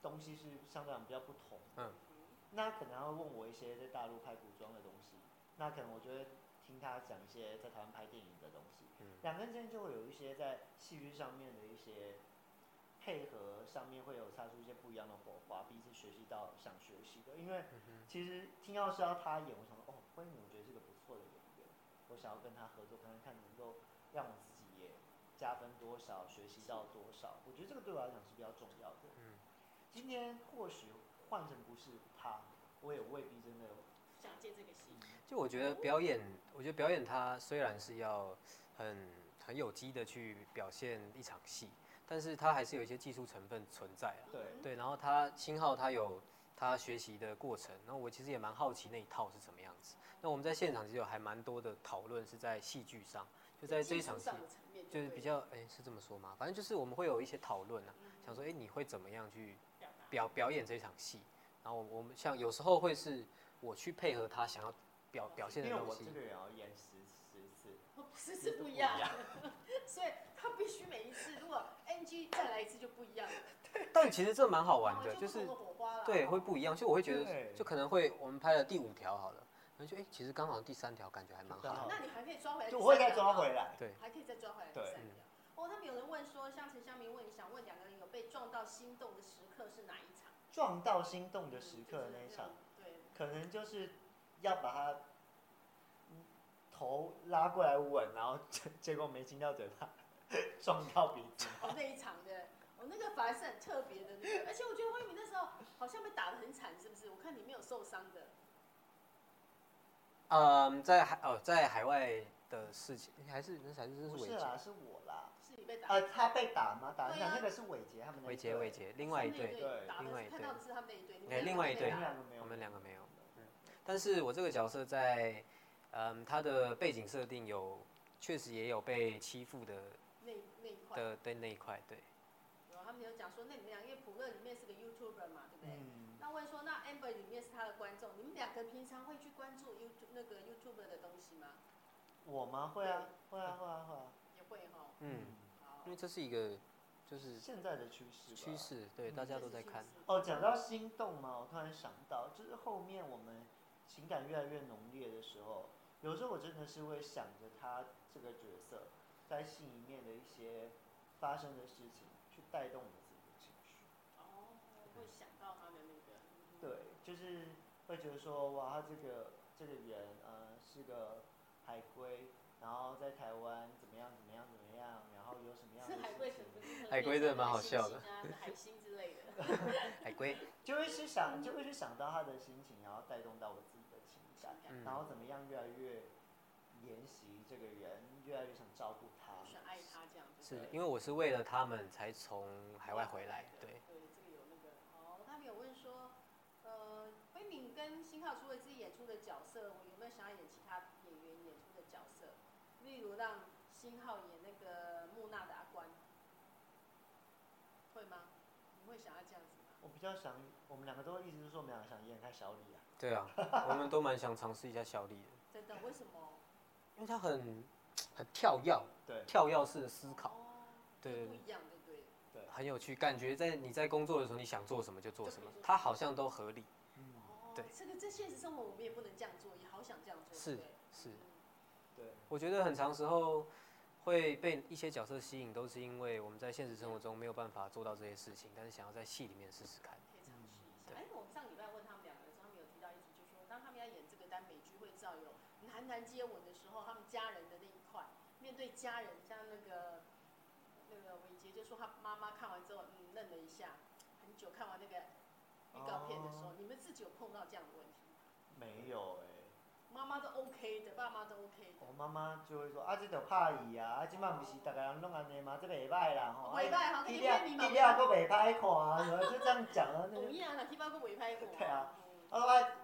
东西是相对比较不同，嗯，那可能要问我一些在大陆拍古装的东西，那可能我就会听他讲一些在台湾拍电影的东西，嗯，两个人之间就会有一些在戏剧上面的一些。配合上面会有擦出一些不一样的火花，彼此学习到想学习的。因为其实听到是要他演，我想说哦，辉敏我觉得是个不错的我想要跟他合作，看看看能够让我自己也加分多少，学习到多少。我觉得这个对我来讲是比较重要的。嗯，今天或许换成不是他，我也未必真的想接这个戏。就我觉得表演，我觉得表演它虽然是要很很有机的去表现一场戏。但是它还是有一些技术成分存在啊，对对，然后他星浩他有他学习的过程，然后我其实也蛮好奇那一套是什么样子。那我们在现场其实有还蛮多的讨论是在戏剧上，就在这一场戏，就是比较哎是这么说吗？反正就是我们会有一些讨论啊，想说哎你会怎么样去表表演这场戏？然后我们像有时候会是我去配合他想要表表现的东西。因为我这个人要演十十次，十次不一样，[laughs] [laughs] 所以他必须每一次如果。NG 再来一次就不一样了。但其实这蛮好玩的，就是对会不一样，所以我会觉得就可能会我们拍了第五条好了，然后就哎其实刚好第三条感觉还蛮好。那你还可以抓回来。就我会再抓回来。对。还可以再抓回来第三条。哦，他们有人问说，像陈香明问，想问两个人有被撞到心动的时刻是哪一场？撞到心动的时刻的那一场，对，可能就是要把他头拉过来吻，然后结果没亲到嘴巴。撞到鼻子。哦，那一场的，哦，那个反而是很特别的那个，而且我觉得辉敏那时候好像被打的很惨，是不是？我看你没有受伤的。嗯，在海哦，在海外的事情还是那才是是伟杰。不是啦，是我啦。是你被打。呃，他被打吗？打一下，那个是伟杰他们。伟杰，伟杰，另外一队。对，另外一队。看到的是他们那一队。哎，另外一队。我们两个没有。嗯。但是我这个角色在，嗯，他的背景设定有，确实也有被欺负的那那一块。的对那一块对，有他们有讲说，那你们俩因为普乐里面是个 YouTuber 嘛，对不对？嗯。那问说，那 Amber 里面是他的观众，你们两个平常会去关注 YouTube 那个 YouTuber 的东西吗？我吗？会啊，会啊，会啊，会啊。也会哈。嗯。因为这是一个，就是现在的趋势。趋势，对，大家都在看。哦，讲到心动嘛，我突然想到，就是后面我们情感越来越浓烈的时候，有时候我真的是会想着他这个角色在戏里面的一些。发生的事情去带动我自己的情绪。哦，会想到他的那个。对，就是会觉得说，哇，他这个这个人，呃，是个海归，然后在台湾怎么样怎么样怎么样，然后有什么样的。是海龟什么？海龟真的蛮好笑的。海星之类的。海龟。[laughs] 就会去想，就会去想到他的心情，然后带动到我自己的情感，嗯、然后怎么样越来越怜惜这个人，越来越想照顾他。是因为我是为了他们才从海外回来，对。对，这个有那个。好，他们有问说，呃，辉敏跟星浩除了自己演出的角色，我有没有想要演其他演员演出的角色？例如让星浩演那个木讷的阿关，会吗？你会想要这样子吗？我比较想，我们两个都意思是说，我们两个想演他小李啊。对啊，我们都蛮想尝试一下小李的。真的？为什么？因为他很。很跳跃，对，跳跃式的思考，对对对，对，很有趣，感觉在你在工作的时候，你想做什么就做什么，他好像都合理，嗯，对，这个在现实生活我们也不能这样做，也好想这样做，是是，对，我觉得很长时候会被一些角色吸引，都是因为我们在现实生活中没有办法做到这些事情，但是想要在戏里面试试看，可以尝试一下。哎，我们上礼拜问他们两个的时候，他们有提到一题，就是说当他们要演这个耽美剧会照有男男接吻的时候，他们家人的那一块。面对家人，像那个那个伟杰就说他妈妈看完之后，嗯，愣了一下，很久看完那个预告片的时候，你们自己有碰到这样的问题吗？没有哎，妈妈都 OK 的，爸妈都 OK 的。我妈妈就会说啊，这得拍伊啊，啊，这摆不是大家拢安尼吗？这袂歹啦吼。袂歹哈，你了你了，佫袂歹看，[laughs] 就这样讲啊。同意啊，那起码佫袂歹看。对啊，啊，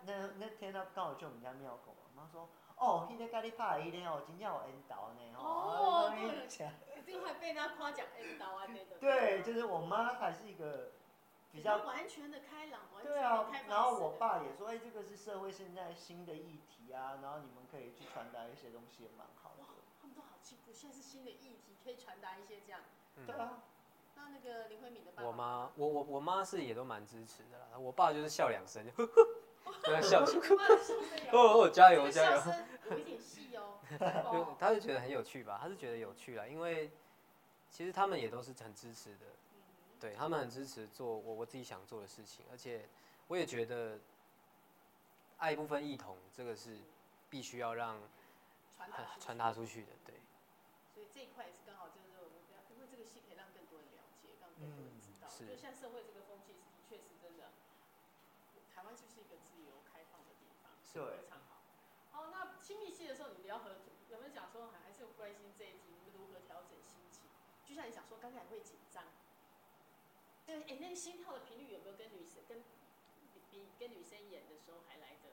那那天他刚好去我们家庙口，妈说。哦，迄个甲你拍伊咧哦，真正有缘投呢哦。哦，对，一定会被人家夸奖缘投啊那种。对，就是我妈还是一个比较完全的开朗，完全对啊，然后我爸也说，哎、欸，这个是社会现在新的议题啊，然后你们可以去传达一些东西，也蛮好的。他们都好进步，现在是新的议题，可以传达一些这样。嗯、对啊。那那个林慧敏的爸爸，我妈，我我我妈是也都蛮支持的啦，我爸就是笑两声，呵呵，对，笑出，哦 [laughs] [laughs] 哦，加油加油。有一点戏哦。[laughs] 就他就觉得很有趣吧，他是觉得有趣啦，因为其实他们也都是很支持的。对，他们很支持做我我自己想做的事情，而且我也觉得爱不分异同，这个是必须要让传达出去的。对。所以这一块也是刚好就是我们因为这个戏可以让更多人了解，让更多人知道。就现在社会这个风气的确是真的，台湾就是一个自由开放的地方，非常好。好，那亲密戏的时候，你们要和有没有讲说还还是有关心这一集，你们如何调整心情？就像你讲说，刚才会紧张。对，哎，那个心跳的频率有没有跟女生跟比跟女生演的时候还来得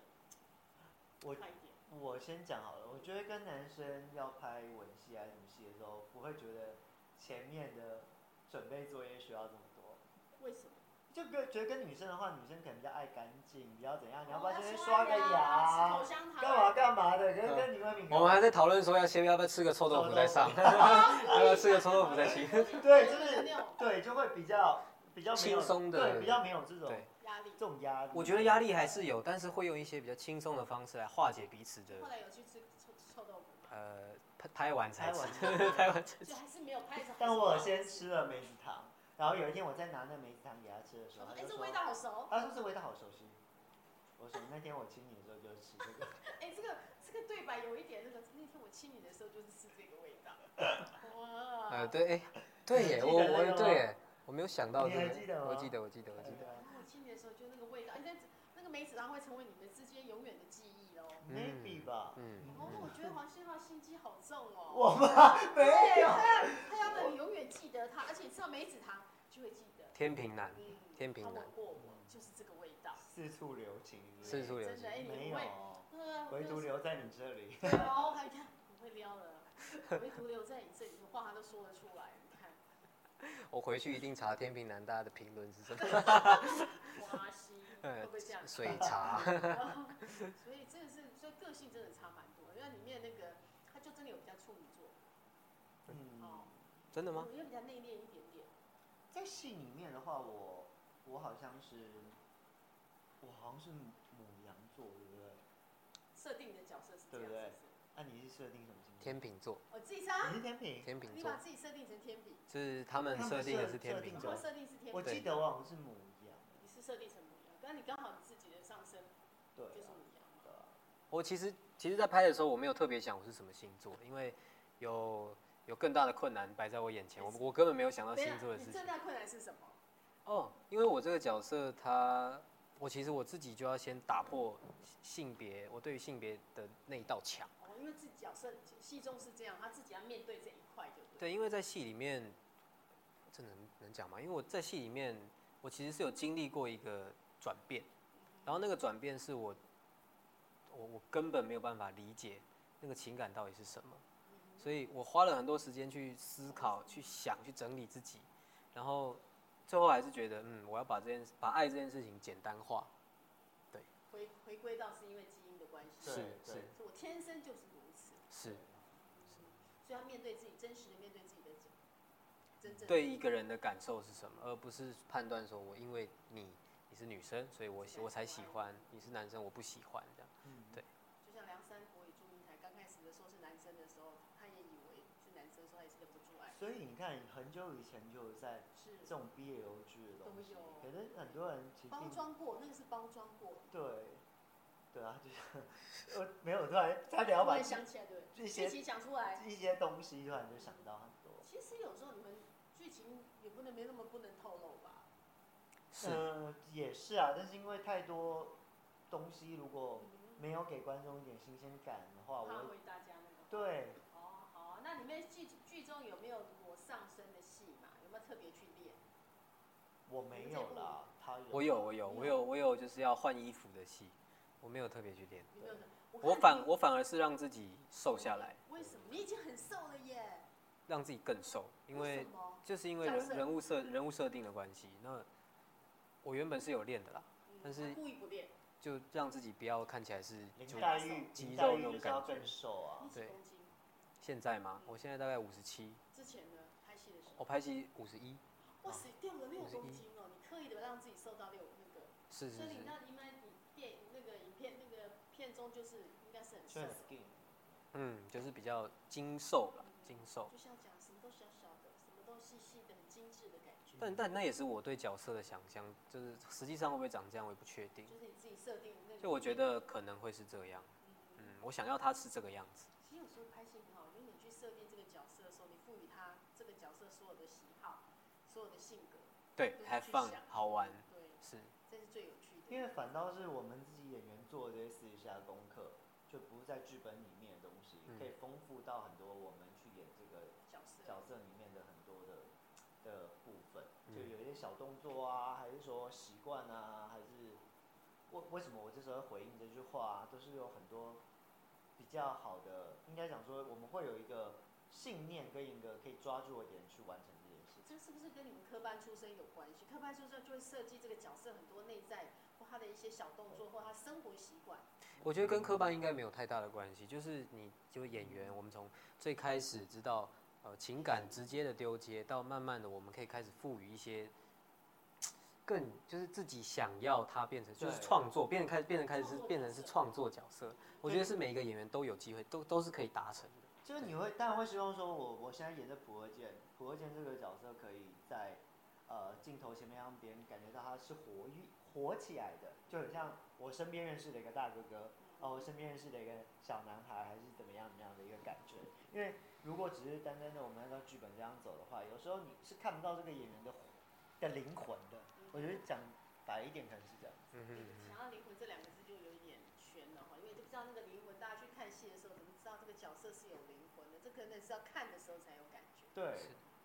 快一点？我我先讲好了，我觉得跟男生要拍吻戏还是什么戏的时候，不会觉得前面的准备作业需要这么多。为什么？就跟觉得跟女生的话，女生可能比较爱干净，比较怎样？你要不要先刷个牙？干嘛干嘛的？跟跟你们敏。我们还在讨论说要先要不要吃个臭豆腐再上，[laughs] 要不要吃个臭豆腐再亲？[laughs] 对，就是对，就会比较。比较轻松的，对，比较没有这种压力，这种压力。我觉得压力还是有，但是会用一些比较轻松的方式来化解彼此的。后来有去吃臭臭豆腐吗？呃，拍拍完才吃，拍完才吃。[laughs] 就还是没有拍。但我先吃了梅子糖，然后有一天我在拿那梅子糖给他吃的时候，哎，这味道好熟。他说这味道好熟悉。我说那天我亲你的时候就吃这个。[laughs] 哎，这个这个对白有一点那个，那天我亲你的时候就是吃这个味道。[laughs] 哇。呃，对，哎，对耶，我我对耶。我没有想到这个，我记得，我记得，我记得。我亲你的时候，就那个味道，那那个梅子糖会成为你们之间永远的记忆哦。Maybe 吧。嗯。哦，我觉得黄信浩心机好重哦。我吗？[laughs] 没有。他他要让你永远记得他，而且吃到梅子糖就会记得。天平男，天平男。过我，就是这个味道。四处留情。四处留情。没有。唯独留在你这里。哦，还看，不会撩了。唯独留在你这里，话他都说得出来。[laughs] 我回去一定查天平男大家的评论是什么。花心，[laughs] 会不会这样？水茶。[laughs] 所以这个是，所以个性真的差蛮多。因为里面那个，他就真的有比较处女座。嗯。哦。真的吗？我觉得比较内敛一点点。在戏里面的话，我我好像是，我好像是母羊座，对不对？设定的角色是这样，对不对？那你是设定什么？天秤座，我自己猜，你是天秤，天秤座，你把自己设定成天秤，是他们设定的是天秤座，设定是天秤，我记得我好像是母羊，你是设定成母羊，但你刚好你自己的上升，对，就是母羊。的。我其实其实，在拍的时候，我没有特别想我是什么星座，因为有有更大的困难摆在我眼前，我我根本没有想到星座的事情。最大困难是什么？哦，因为我这个角色，他，我其实我自己就要先打破性别，我对于性别的那一道墙。因为自己角色戏中是这样，他自己要面对这一块，就对？对，因为在戏里面，这能能讲吗？因为我在戏里面，我其实是有经历过一个转变，然后那个转变是我，我我根本没有办法理解那个情感到底是什么，所以我花了很多时间去思考、去想、去整理自己，然后最后还是觉得，嗯，我要把这件把爱这件事情简单化，对，回回归到是因为基因的关系，是是，是。我天生就是。是，所以要面对自己，真实的面对自己的真正对一个人的感受是什么，而不是判断说我因为你你是女生，所以我我才喜欢，你是男生我不喜欢这样，对。就像梁山伯与祝英台刚开始的时候是男生的时候，他也以为是男生，所以他也是忍不住爱。所以你看，很久以前就在这种 BL 剧的东西，可能很多人其实包装过，那个是包装过。对。对啊，就是呃没有突然差点要把想起来对，一些剧情讲出来，一些东西突然就想到很多。其实有时候你们剧情也不能没那么不能透露吧？是，呃，也是啊，但是因为太多东西，如果没有给观众一点新鲜感的话，我会大家那个对。哦，好啊，那里面剧剧中有没有我上身的戏嘛？有没有特别去练？我没有啦，他有。我有，我有，我有，我有，就是要换衣服的戏。我没有特别去练，我反我反而是让自己瘦下来。为什么？你已经很瘦了耶。让自己更瘦，因为就是因为人人物设人物设定的关系。那我原本是有练的啦，嗯、但是故意不练，就让自己不要看起来是林黛玉，林黛玉就是要更瘦啊。对，现在吗？我现在大概五十七。之前呢？拍戏的时候。我拍戏五十一。哇塞，掉了六公斤哦！你刻意的让自己瘦到六那个。是是是。片中就是应该是很瘦。嗯，就是比较精瘦了，精瘦。就像讲什么都小小的，什么都细细的，很精致的感觉。但但那也是我对角色的想象，就是实际上会不会长这样，我也不确定。就是你自己设定的那我觉得可能会是这样，嗯，我想要他是这个样子。其实有时候拍戏很好，因为你去设定这个角色的时候，你赋予他这个角色所有的喜好、所有的性格，对，还放好玩，对，是，这是最有趣的。因为反倒是我们自己演员做的这些私底下的功课，就不是在剧本里面的东西，嗯、可以丰富到很多我们去演这个角色角色里面的很多的的部分，就有一些小动作啊，还是说习惯啊，还是为为什么我这时候回应这句话，啊都是有很多比较好的，应该讲说我们会有一个信念跟一个可以抓住的点去完成这件事。这是不是跟你们科班出身有关系？科班出身就会设计这个角色很多内在或他的一些小动作或他生活习惯。我觉得跟科班应该没有太大的关系，就是你就演员，我们从最开始知道呃情感直接的丢接，到慢慢的我们可以开始赋予一些更就是自己想要他变成就是创作，变成开始变成开始是变成是创作角色。我觉得是每一个演员都有机会，都都是可以达成的。就是你会当然会希望说我，我我现在演的普二健，普二健这个角色可以在呃镜头前面让别人感觉到他是活跃活起来的，就很像我身边认识的一个大哥哥，哦，我身边认识的一个小男孩，还是怎么样怎么样的一个感觉。因为如果只是单单的我们按照剧本这样走的话，有时候你是看不到这个演员的的灵魂的。我觉得讲白一点可能是这样。嗯哼。想要灵魂这两个字就有一点悬了哈，因为就不知道那个灵魂，大家去看戏的时候怎么知道这个角色是有灵魂的？这可能是要看的时候才有感觉。对。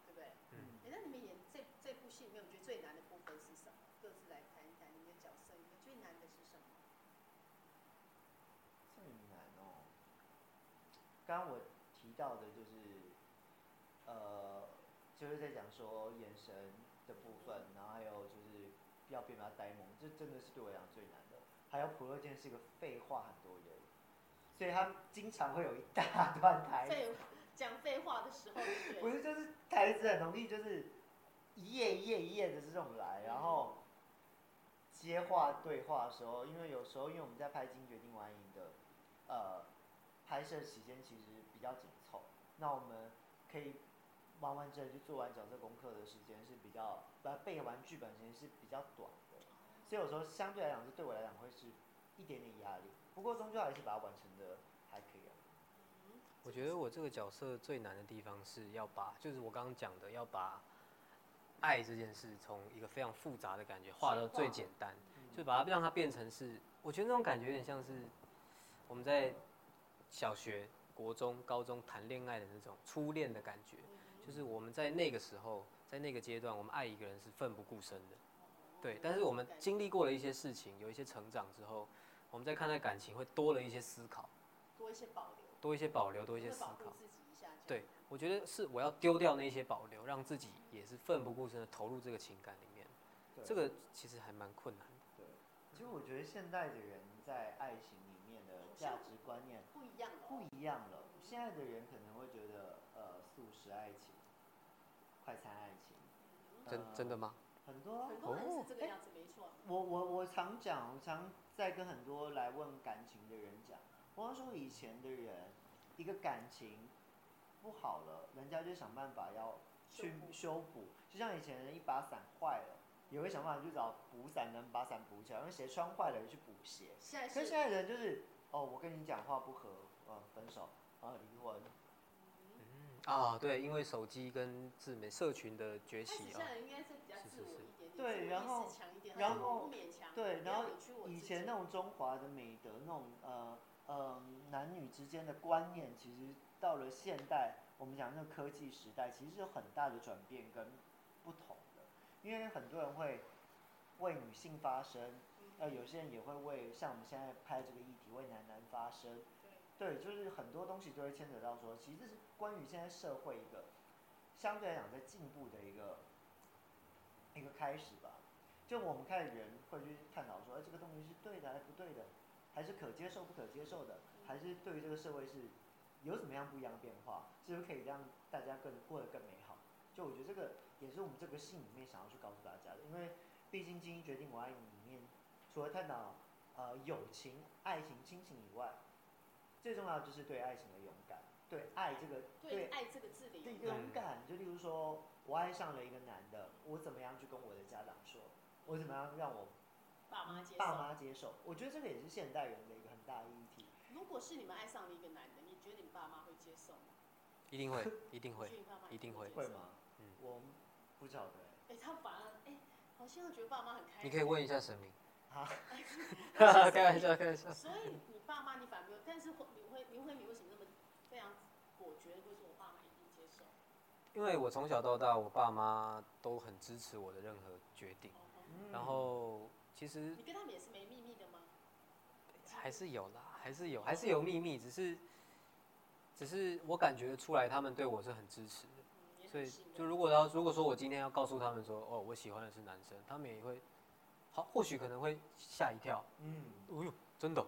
对不对？嗯。哎，那你们演这这部戏里面，我觉得最难的部分是什么？各自来谈一谈你们的角色，你们最难的是什么？最难哦。刚刚我提到的就是，呃，就是在讲说眼神的部分，然后还有就是要变得呆萌，这真的是对我来讲最难的。还有普乐健是一个废话很多人，所以他经常会有一大段台词。讲废话的时候，不是就是台词很容易就是一页一页一页的这种来，然后接话对话的时候，因为有时候因为我们在拍《金决定完影》的呃拍摄时间其实比较紧凑，那我们可以完完整整去做完角色功课的时间是比较，呃背完剧本时间是比较短的，所以有时候相对来讲是对我来讲会是一点点压力，不过终究还是把它完成的还可以啊。我觉得我这个角色最难的地方是要把，就是我刚刚讲的，要把爱这件事从一个非常复杂的感觉画到最简单，就把它让它变成是，我觉得那种感觉有点像是我们在小学、国中、高中谈恋爱的那种初恋的感觉，就是我们在那个时候，在那个阶段，我们爱一个人是奋不顾身的，对。但是我们经历过了一些事情，有一些成长之后，我们在看待感情会多了一些思考，多一些保留。多一些保留，多一些思考。对，我觉得是我要丢掉那些保留，让自己也是奋不顾身的投入这个情感里面。这个其实还蛮困难的。对，其实我觉得现代的人在爱情价值观念不一样了。不一样了。现在的人可能会觉得，呃，速食爱情、快餐爱情。真真的吗？很多很多人是这个样子，没错。我我我常讲，我常在跟很多来问感情的人讲。我说以前的人，一个感情不好了，人家就想办法要去修补。就像以前人一把伞坏了，也会想办法去找补伞能把伞补起来。因为鞋穿坏了，就去补鞋。可是现在人就是，哦，我跟你讲话不合，呃，分手，然后离婚。嗯啊，对，因为手机跟自媒社群的崛起啊。现在应该是比较自我一点点，对，然后然后对，然后以前那种中华的美德那种呃。嗯，男女之间的观念其实到了现代，我们讲那个科技时代，其实是有很大的转变跟不同的。因为很多人会为女性发声，呃，有些人也会为像我们现在拍这个议题为男男发声。对，就是很多东西都会牵扯到说，其实是关于现在社会一个相对来讲在进步的一个一个开始吧。就我们看人会去探讨说，哎，这个东西是对的还是不对的，还是可接受不可接受的，还是对于这个社会是有什么样不一样的变化，是不是可以让大家更过得更美好？就我觉得这个也是我们这个戏里面想要去告诉大家的，因为毕竟《精英决定我爱你》里面除了探讨呃友情、爱情、亲情以外，最重要的就是对爱情的勇敢，对爱这个对，对爱这个字的勇敢。就例如说，我爱上了一个男的，我怎么样去跟我的家长说？我怎么样让我爸妈接受？爸妈接受？我觉得这个也是现代人的一个很大的议题。如果是你们爱上了一个男的，你觉得你爸妈会接受吗？一定会，一定会，一定会，会吗？嗯，我不晓得。哎，他反而哎，好像觉得爸妈很开心。你可以问一下神明。啊，[laughs] 开玩笑，开玩笑。所以你爸妈你反而没有，但是林慧林慧你为什么那么非常果决的会说，我爸妈一定接受？因为我从小到大，我爸妈都很支持我的任何决定。嗯、然后其实你跟他们也是没秘密的吗？还是有啦，还是有，还是有秘密，只是只是我感觉出来他们对我是很支持所以就如果要如果说我今天要告诉他们说，哦，我喜欢的是男生，他们也会。好，或许可能会吓一跳，嗯，哦呦，真的，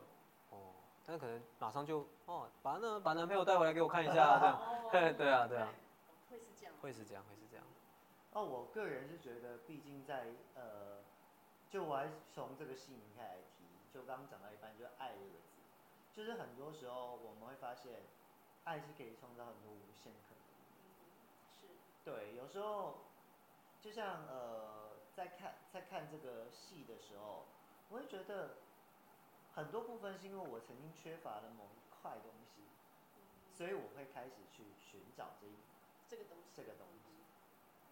哦，但是可能马上就哦，把那把男朋友带回来给我看一下，这样，哦、[laughs] 对啊，对啊，会是这样，会是这样，会是这样。哦，我个人是觉得，毕竟在呃，就我还是从这个戏名开始提，就刚刚讲到一半，就是爱这个字，就是很多时候我们会发现，爱是可以创造很多无限可能。是。对，有时候就像呃。在看在看这个戏的时候，我会觉得很多部分是因为我曾经缺乏了某一块东西，所以我会开始去寻找这一这个东西。这个东西，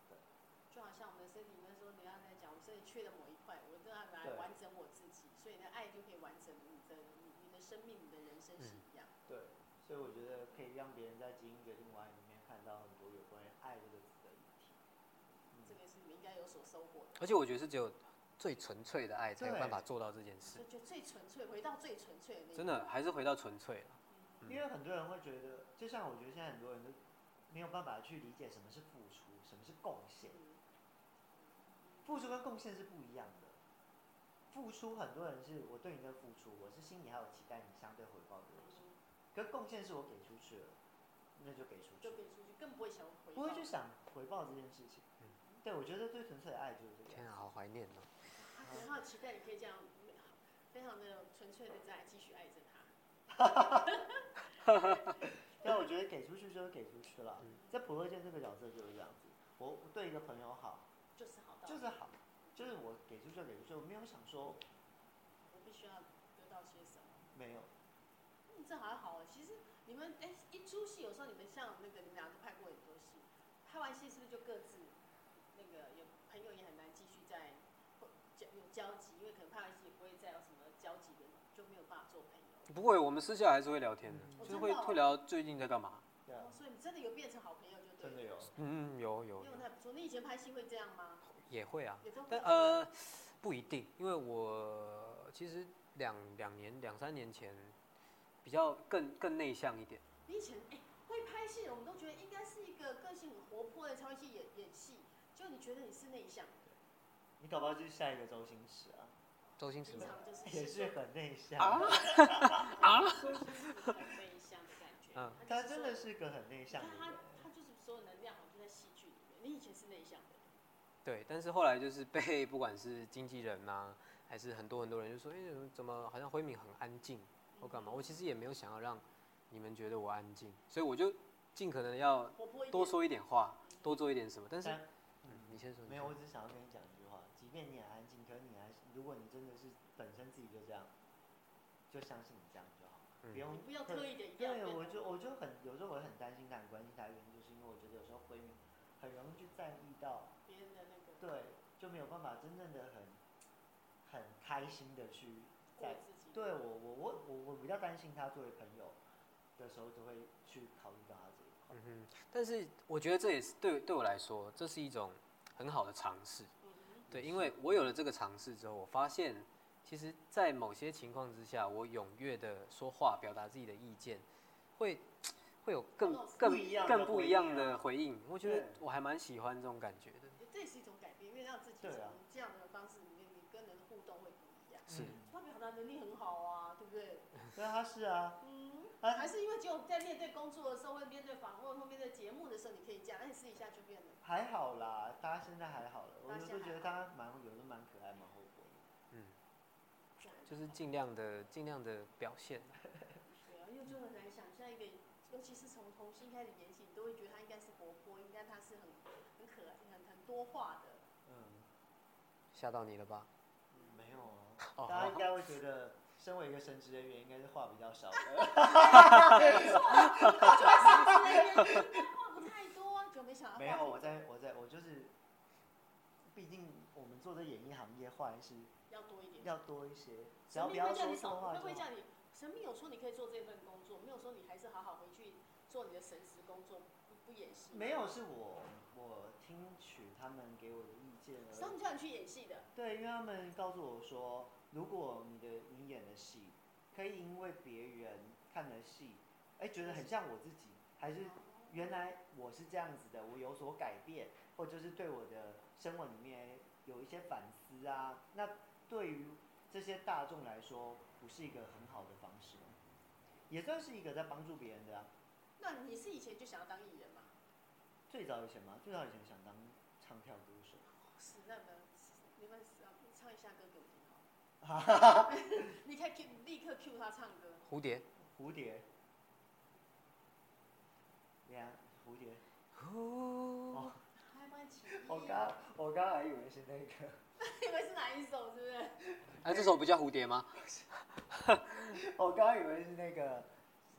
对。就好像我们的身体里面说，你要在讲我身体缺的某一块，我都要来完整我自己，所以呢，爱就可以完整你的你你的生命，你的人生是一样。对，所以我觉得可以让别人在基因决定我爱里面看到很多有关于爱这个词。而且我觉得是只有最纯粹的爱才有办法做到这件事。就最纯粹，回到最纯粹的那个。真的还是回到纯粹了。嗯。因为很多人会觉得，就像我觉得现在很多人都没有办法去理解什么是付出，什么是贡献。付出跟贡献是不一样的。付出很多人是我对你的付出，我是心里还有期待你相对回报的东西。可是贡献是我给出去了，那就给出去。就给出去，更不会想回报。不会去想回报这件事情。对，我觉得最纯粹的爱就是这个。天啊，好怀念哦。他可能好期待你可以这样，非常的纯粹的在继续爱着他。[laughs] 但我觉得给出去就是给出去了。在普乐健这个角色就是这样子，我对一个朋友好，就是好，就是好，就是我给出去就给出去，我没有想说，我必须要得到些什么。没有。嗯，这还好啊。其实你们哎，一出戏有时候你们像那个你们俩都拍过很多戏，拍完戏是不是就各自？朋友也很难继续再交集，因为可能怕一起不会再有什么交集的，就没有办法做朋友。不会，我们私下还是会聊天的，嗯、就是会、哦、会聊最近在干嘛。所以你真的有变成好朋友就对了。真的有，嗯，有有。因为太不错，你以前拍戏会这样吗？也会啊，也会但呃不一定，因为我其实两两年两三年前比较更更内向一点。你以前哎会拍戏，我们都觉得应该是一个个性很活泼的，才会去演演戏。就你觉得你是内向的，你搞不好就是下一个周星驰啊。周星驰也是很内向啊啊，[laughs] 很内向的感觉。嗯，他真的是个很内向的人。他他就是所有能量好像就在戏剧里面。你以前是内向的。对，但是后来就是被不管是经纪人呐、啊，[laughs] 还是很多很多人就说，哎、欸，怎么好像辉敏很安静，或干嘛？我其实也没有想要让你们觉得我安静，所以我就尽可能要多说一点话，多做一点什么，但是。嗯，你先说没有，我只是想要跟你讲便你很安静，可是你还是，如果你真的是本身自己就这样，就相信你这样就好，嗯、不用不要特意的。对，我就我就很有时候我很担心他，很关心他的原因，就是因为我觉得有时候闺蜜很容易去在意到别人的那个，对，就没有办法真正的很很开心的去在自己。对我我我我我比较担心他作为朋友的时候，都会去考虑到他这一块。嗯哼，但是我觉得这也是对对我来说，这是一种。很好的尝试，对，因为我有了这个尝试之后，我发现，其实，在某些情况之下，我踊跃的说话，表达自己的意见，会会有更更更不一样的回应。我觉得我还蛮喜欢这种感觉的。这也是一种改变，因为让自己从这样的方式里面，你跟人互动会不一样。是，他表达能力很好啊，对不对？对啊，他是啊。嗯，还是因为只有在面对工作的时候，会面对访问或面对节目的时候，你可以这样，那你试一下就变了。还好啦，大家现在还好了。我就觉得他蛮有的，蛮可爱，蛮活泼的。嗯，就是尽量的尽量的表现。对啊，因为就很难想象一个，尤其是从童星开始演起，你都会觉得他应该是活泼，应该他是很很可爱、很很多话的。嗯，吓到你了吧？嗯，没有啊，大家应该会觉得。身为一个神职人员，应该是话比较少的。没错，神职人员话不太多，就没想到。没有，我在我在我就是，毕竟我们做的演艺行业，话还是要多一点，要多一些。只要不要说错话，会不会叫你？神明有说你可以做这份工作，没有说你还是好好回去做你的神职工作，不不演戏。没有，是我我听取他们给我的意见了。他们叫你去演戏的。对，因为他们告诉我说。如果你的你演的戏，可以因为别人看的戏，哎，觉得很像我自己，还是原来我是这样子的，我有所改变，或者是对我的生活里面有一些反思啊，那对于这些大众来说，不是一个很好的方式，也算是一个在帮助别人的啊。那你是以前就想要当艺人吗？最早以前吗？最早以前想当唱跳歌手。是那个，你们唱一下歌给我！[laughs] 你可以 Q，立刻 Q 他唱歌。蝴蝶，蝴蝶。呀，蝴蝶。哦。还蛮奇。我刚，我刚还以为是那个。[laughs] 以为是哪一首？是不是？哎，[laughs] 这首不叫蝴蝶吗？我刚以为是那个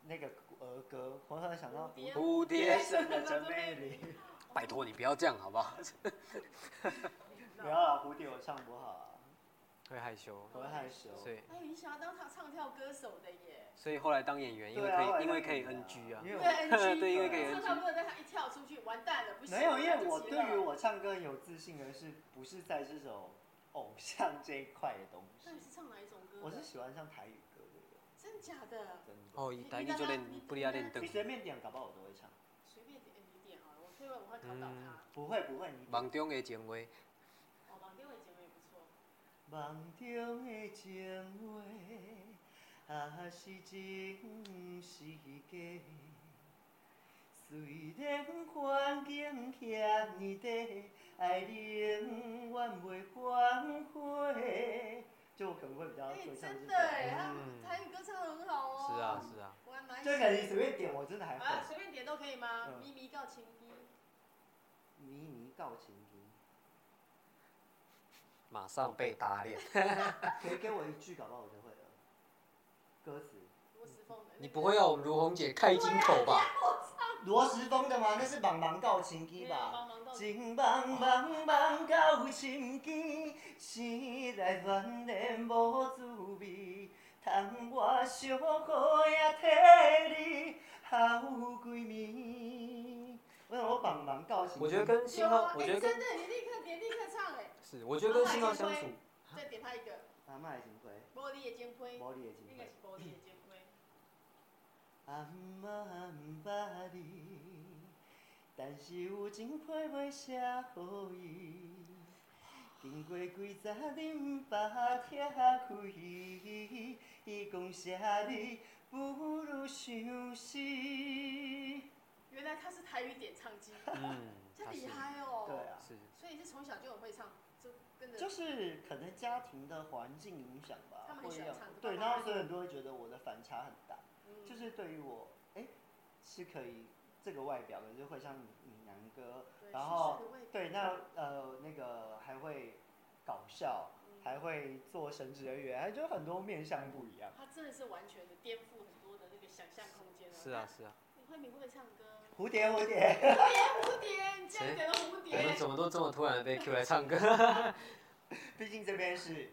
那个儿歌，我突然想到蝴蝶生的真美丽。拜托你不要这样好不好？不要啊，蝴蝶我唱不好。会害羞，会害羞。对。哎，你想要当唱唱跳歌手的耶。所以后来当演员，因为可以，因为可以 NG 啊。对 NG，对，因为可以 NG。唱跳歌，但他一跳出去，完蛋了，不行。没有，因为我对于我唱歌很有自信而是，不是在这种偶像这一块的东西。那你是唱哪一种歌？我是喜欢唱台语歌的。真假的？真的。哦，台语就练，不离啊练灯。你随便点，搞不好我都会唱。随便点，你点好了，我会问，我会考倒他。不会不会，你。梦中的情话。梦中的情话，啊是真是假？虽然环境遐尼低，爱永远袂反悔。就可能会比较会唱这首。哎，真的哎，他台语歌唱得很好哦。是啊是啊。我还蛮。这个你随便点，我真的还会。啊，随便点都可以吗？咪咪告情歌。咪咪告情歌。马上被打脸，[laughs] 可以给我一句，搞不好我就会了。歌词。罗时丰的。你不会要我们如红姐开金口吧？罗时丰的吗？那是《茫茫到情机》吧？情茫茫茫到情机，醒来恋恋无滋味，窗外小雨也替你好闺蜜。我想我茫茫告情。我觉得跟信号，我觉得跟。真的，你立刻点，立刻唱哎。是，我觉得跟信号相处。再点他一个。阿妈的情批。玻璃的情批。玻璃的情批。应该是玻璃的情批。阿妈不捌你，但是有情批袂写予伊。经过几十年把拆开，伊讲写你不如相思。原来他是台语点唱机。嗯。真厉害哦。对啊。是。所以是从小就很会唱。就跟着。就是可能家庭的环境影响吧，会让对，妈妈然后所以很多人会觉得我的反差很大，嗯、就是对于我，哎、欸，是可以这个外表的，就会像闽南歌，然后对，那呃那个还会搞笑，嗯、还会做神职人员，还就很多面相不一样。他真的是完全的颠覆很多的那个想象空间。是啊是啊。慧敏会不会唱歌？蝴蝶蝴蝶。蝴蝶蝴蝶，你这样给了蝴蝶。我们怎么都这么突然被 Q 来唱歌？[laughs] 毕竟这边是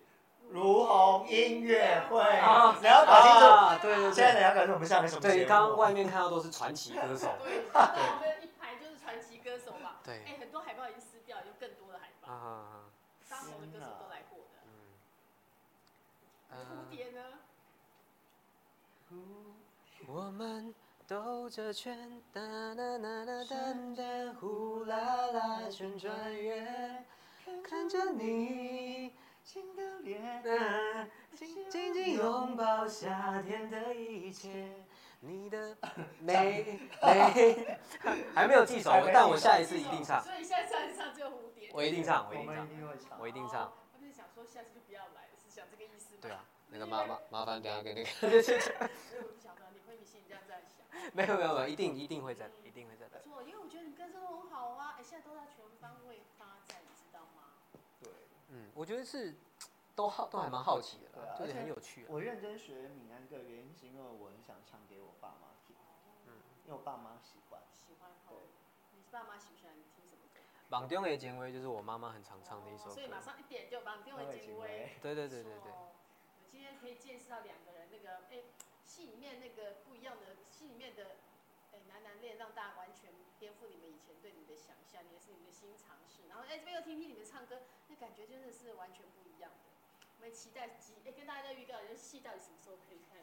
如红音乐会，啊你要搞清楚。对对对。现在你要搞清楚我们下面什么？对，刚刚外面看到都是传奇歌手。对，[laughs] 我们一排就是传奇歌手嘛。对。哎，很多海报已经撕掉，有更多的海报。啊啊啊！当红的歌手都来过的。嗯。蝴蝶呢？我们兜着圈，哒哒哒哒哒哒，呼啦啦旋转月，看着你，新的脸，紧紧拥抱夏天的一切，你的美美，还没有记熟，但我下一次一定唱。所以下一次唱就蝴蝶。我一定唱，我一定唱，我一定唱。我就是想说，下次就不要来，是想这个意思吗？对啊，那个麻麻麻烦，等下给那个。没有没有没有，[laughs] 一定一定会在，一定会在。没错，因为我觉得你歌声很好啊，哎，现在都在全方位发展，你知道吗？对，嗯，我觉得是 [tsk] 都好，都还蛮好奇的啦，就是很有趣。我认真学闽南歌，原因是因为我很想唱给我爸妈听，嗯，因为我爸妈喜欢。喜欢。对。你爸妈喜不喜欢你听什么歌？网中的警卫就是我妈妈很常唱的一首歌。所以马上一点就网中的警卫。对对对对对。我今天可以见识到两个人那个，哎，戏里面那个不一样的。戏里面的，哎，男男恋让大家完全颠覆你们以前对你的想象，也是你们的新尝试。然后哎，这边又听听你们唱歌，那感觉真的是完全不一样的。我们期待几哎，跟大家预告，这戏到底什么时候可以看？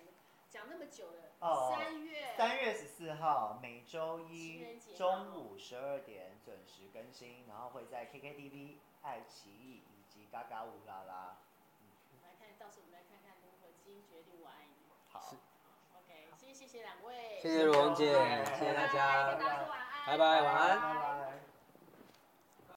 讲那么久了，哦，三月三月十四号每周一中午十二点准时更新，然后会在 KKTV、爱奇艺以及嘎嘎乌拉拉。嗯，来看到时候我们来看看如何基因决定我爱你。好。谢谢两位，谢谢如红姐，谢谢大家，拜拜，晚安。